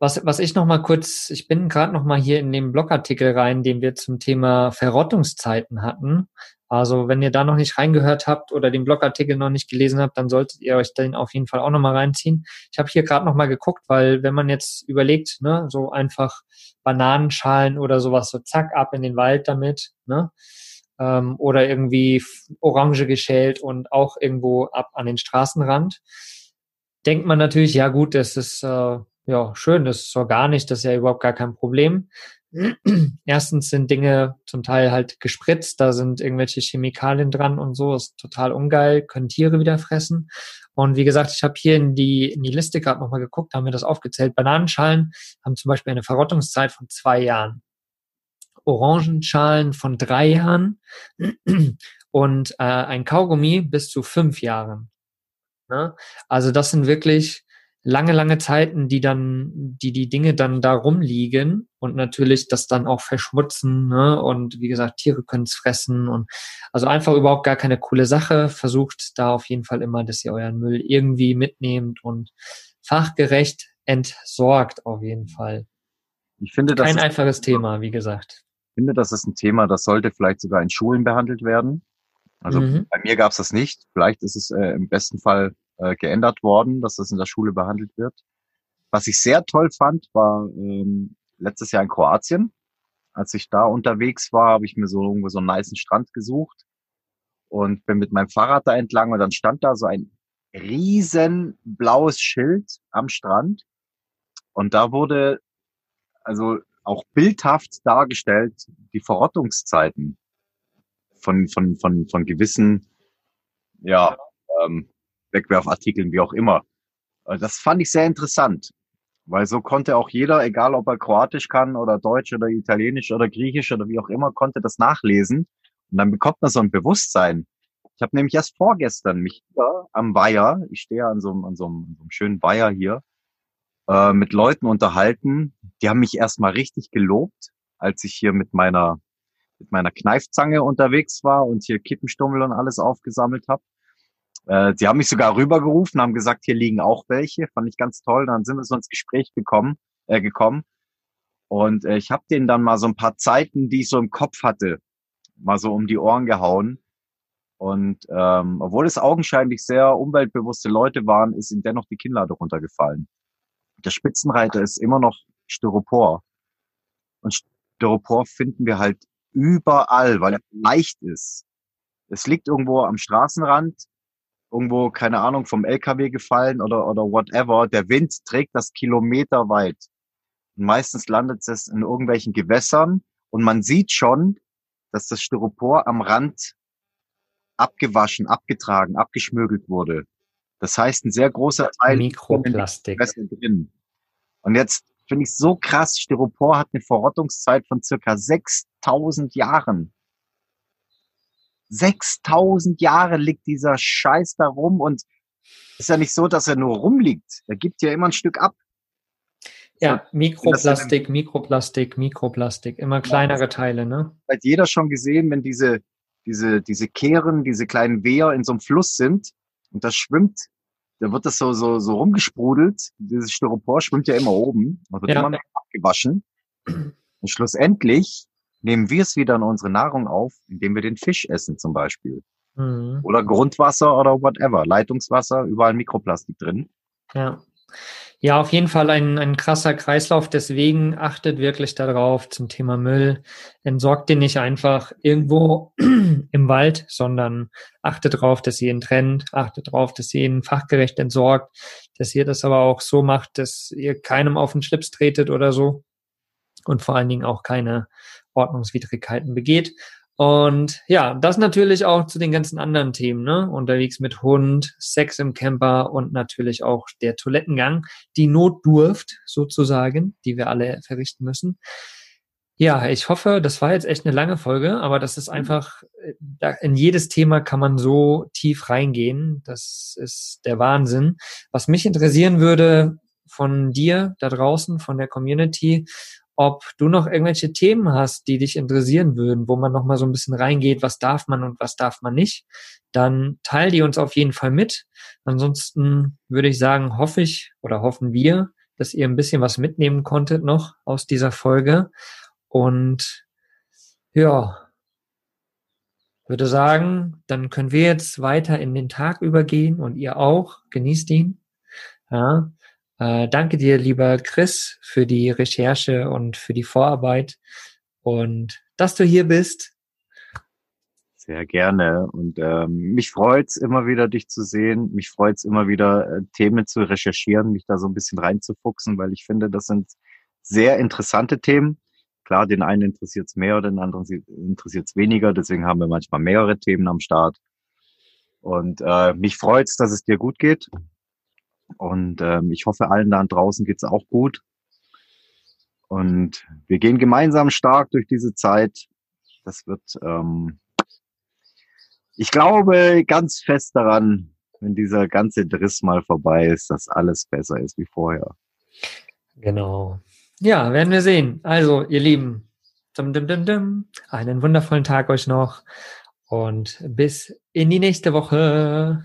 was, was ich noch mal kurz, ich bin gerade noch mal hier in dem Blogartikel rein, den wir zum Thema Verrottungszeiten hatten. Also wenn ihr da noch nicht reingehört habt oder den Blogartikel noch nicht gelesen habt, dann solltet ihr euch den auf jeden Fall auch noch mal reinziehen. Ich habe hier gerade noch mal geguckt, weil wenn man jetzt überlegt, ne, so einfach Bananenschalen oder sowas, so zack ab in den Wald damit, ne, ähm, oder irgendwie Orange geschält und auch irgendwo ab an den Straßenrand, denkt man natürlich, ja gut, das ist äh, ja schön, das ist organisch, das ist ja überhaupt gar kein Problem. <clears throat> Erstens sind Dinge zum Teil halt gespritzt, da sind irgendwelche Chemikalien dran und so, ist total ungeil, können Tiere wieder fressen. Und wie gesagt, ich habe hier in die, in die Liste gerade nochmal geguckt, haben wir das aufgezählt. Bananenschalen haben zum Beispiel eine Verrottungszeit von zwei Jahren. Orangenschalen von drei Jahren <clears throat> und äh, ein Kaugummi bis zu fünf Jahren. Ne? Also das sind wirklich lange, lange Zeiten, die dann, die die Dinge dann da rumliegen und natürlich das dann auch verschmutzen, ne? Und wie gesagt, Tiere können es fressen und also einfach überhaupt gar keine coole Sache. Versucht da auf jeden Fall immer, dass ihr euren Müll irgendwie mitnehmt und fachgerecht entsorgt auf jeden Fall. Ich finde, das kein einfaches Thema, wie gesagt. Ich finde, das ist ein Thema, das sollte vielleicht sogar in Schulen behandelt werden. Also mhm. bei mir gab es das nicht. Vielleicht ist es äh, im besten Fall äh, geändert worden, dass das in der Schule behandelt wird. Was ich sehr toll fand, war ähm, letztes Jahr in Kroatien. Als ich da unterwegs war, habe ich mir so irgendwo so einen niceen Strand gesucht und bin mit meinem Fahrrad da entlang und dann stand da so ein riesen blaues Schild am Strand und da wurde also auch bildhaft dargestellt die Verrottungszeiten von von von von gewissen ja ähm, Wegwerfartikeln, wie auch immer. Äh, das fand ich sehr interessant, weil so konnte auch jeder, egal ob er Kroatisch kann oder Deutsch oder Italienisch oder Griechisch oder wie auch immer, konnte das nachlesen. Und dann bekommt man so ein Bewusstsein. Ich habe nämlich erst vorgestern mich hier am Weiher, ich stehe an so, an so, einem, an so einem schönen Weiher hier, äh, mit Leuten unterhalten. Die haben mich erstmal richtig gelobt, als ich hier mit meiner mit meiner Kneifzange unterwegs war und hier Kippenstummel und alles aufgesammelt habe. Äh, sie haben mich sogar rübergerufen, haben gesagt, hier liegen auch welche. Fand ich ganz toll. Dann sind wir so ins Gespräch gekommen. Äh, gekommen. Und äh, ich habe denen dann mal so ein paar Zeiten, die ich so im Kopf hatte, mal so um die Ohren gehauen. Und ähm, obwohl es augenscheinlich sehr umweltbewusste Leute waren, ist ihnen dennoch die Kinnlade runtergefallen. Der Spitzenreiter ist immer noch Styropor. Und Styropor finden wir halt überall, weil er leicht ist. Es liegt irgendwo am Straßenrand, irgendwo, keine Ahnung, vom LKW gefallen oder, oder whatever. Der Wind trägt das kilometerweit. Und meistens landet es in irgendwelchen Gewässern und man sieht schon, dass das Styropor am Rand abgewaschen, abgetragen, abgeschmögelt wurde. Das heißt, ein sehr großer Teil Mikroplastik drin. Und jetzt finde ich so krass, Styropor hat eine Verrottungszeit von circa 6000 Jahren. 6000 Jahre liegt dieser Scheiß da rum und ist ja nicht so, dass er nur rumliegt. Er gibt ja immer ein Stück ab. Ja, Mikroplastik, Mikroplastik, Mikroplastik, immer kleinere Teile, ne? Hat jeder schon gesehen, wenn diese, diese, diese Kehren, diese kleinen Wehr in so einem Fluss sind und das schwimmt, da wird das so, so, so rumgesprudelt. Dieses Styropor schwimmt ja immer oben, und wird ja. immer abgewaschen. Und schlussendlich nehmen wir es wieder in unsere Nahrung auf, indem wir den Fisch essen zum Beispiel. Mhm. Oder Grundwasser oder whatever. Leitungswasser, überall Mikroplastik drin. Ja. Ja, auf jeden Fall ein, ein krasser Kreislauf. Deswegen achtet wirklich darauf zum Thema Müll. Entsorgt den nicht einfach irgendwo <clears throat> im Wald, sondern achtet darauf, dass ihr ihn trennt. Achtet darauf, dass ihr ihn fachgerecht entsorgt. Dass ihr das aber auch so macht, dass ihr keinem auf den Schlips tretet oder so. Und vor allen Dingen auch keine Ordnungswidrigkeiten begeht. Und ja, das natürlich auch zu den ganzen anderen Themen, ne? Unterwegs mit Hund, Sex im Camper und natürlich auch der Toilettengang, die Notdurft sozusagen, die wir alle verrichten müssen. Ja, ich hoffe, das war jetzt echt eine lange Folge, aber das ist einfach, in jedes Thema kann man so tief reingehen. Das ist der Wahnsinn. Was mich interessieren würde von dir da draußen, von der Community, ob du noch irgendwelche Themen hast, die dich interessieren würden, wo man noch mal so ein bisschen reingeht, was darf man und was darf man nicht, dann teil die uns auf jeden Fall mit. Ansonsten würde ich sagen, hoffe ich oder hoffen wir, dass ihr ein bisschen was mitnehmen konntet noch aus dieser Folge. Und ja, würde sagen, dann können wir jetzt weiter in den Tag übergehen und ihr auch. Genießt ihn. Ja. Äh, danke dir, lieber Chris, für die Recherche und für die Vorarbeit und dass du hier bist. Sehr gerne. Und ähm, mich freut's immer wieder, dich zu sehen. Mich freut's immer wieder, äh, Themen zu recherchieren, mich da so ein bisschen reinzufuchsen, weil ich finde, das sind sehr interessante Themen. Klar, den einen interessiert es mehr, den anderen interessiert es weniger. Deswegen haben wir manchmal mehrere Themen am Start. Und äh, mich freut's, dass es dir gut geht. Und ähm, ich hoffe, allen da draußen geht's auch gut. Und wir gehen gemeinsam stark durch diese Zeit. Das wird, ähm, ich glaube ganz fest daran, wenn dieser ganze Driss mal vorbei ist, dass alles besser ist wie vorher. Genau. Ja, werden wir sehen. Also, ihr Lieben, dum, dum, dum, dum, einen wundervollen Tag euch noch und bis in die nächste Woche.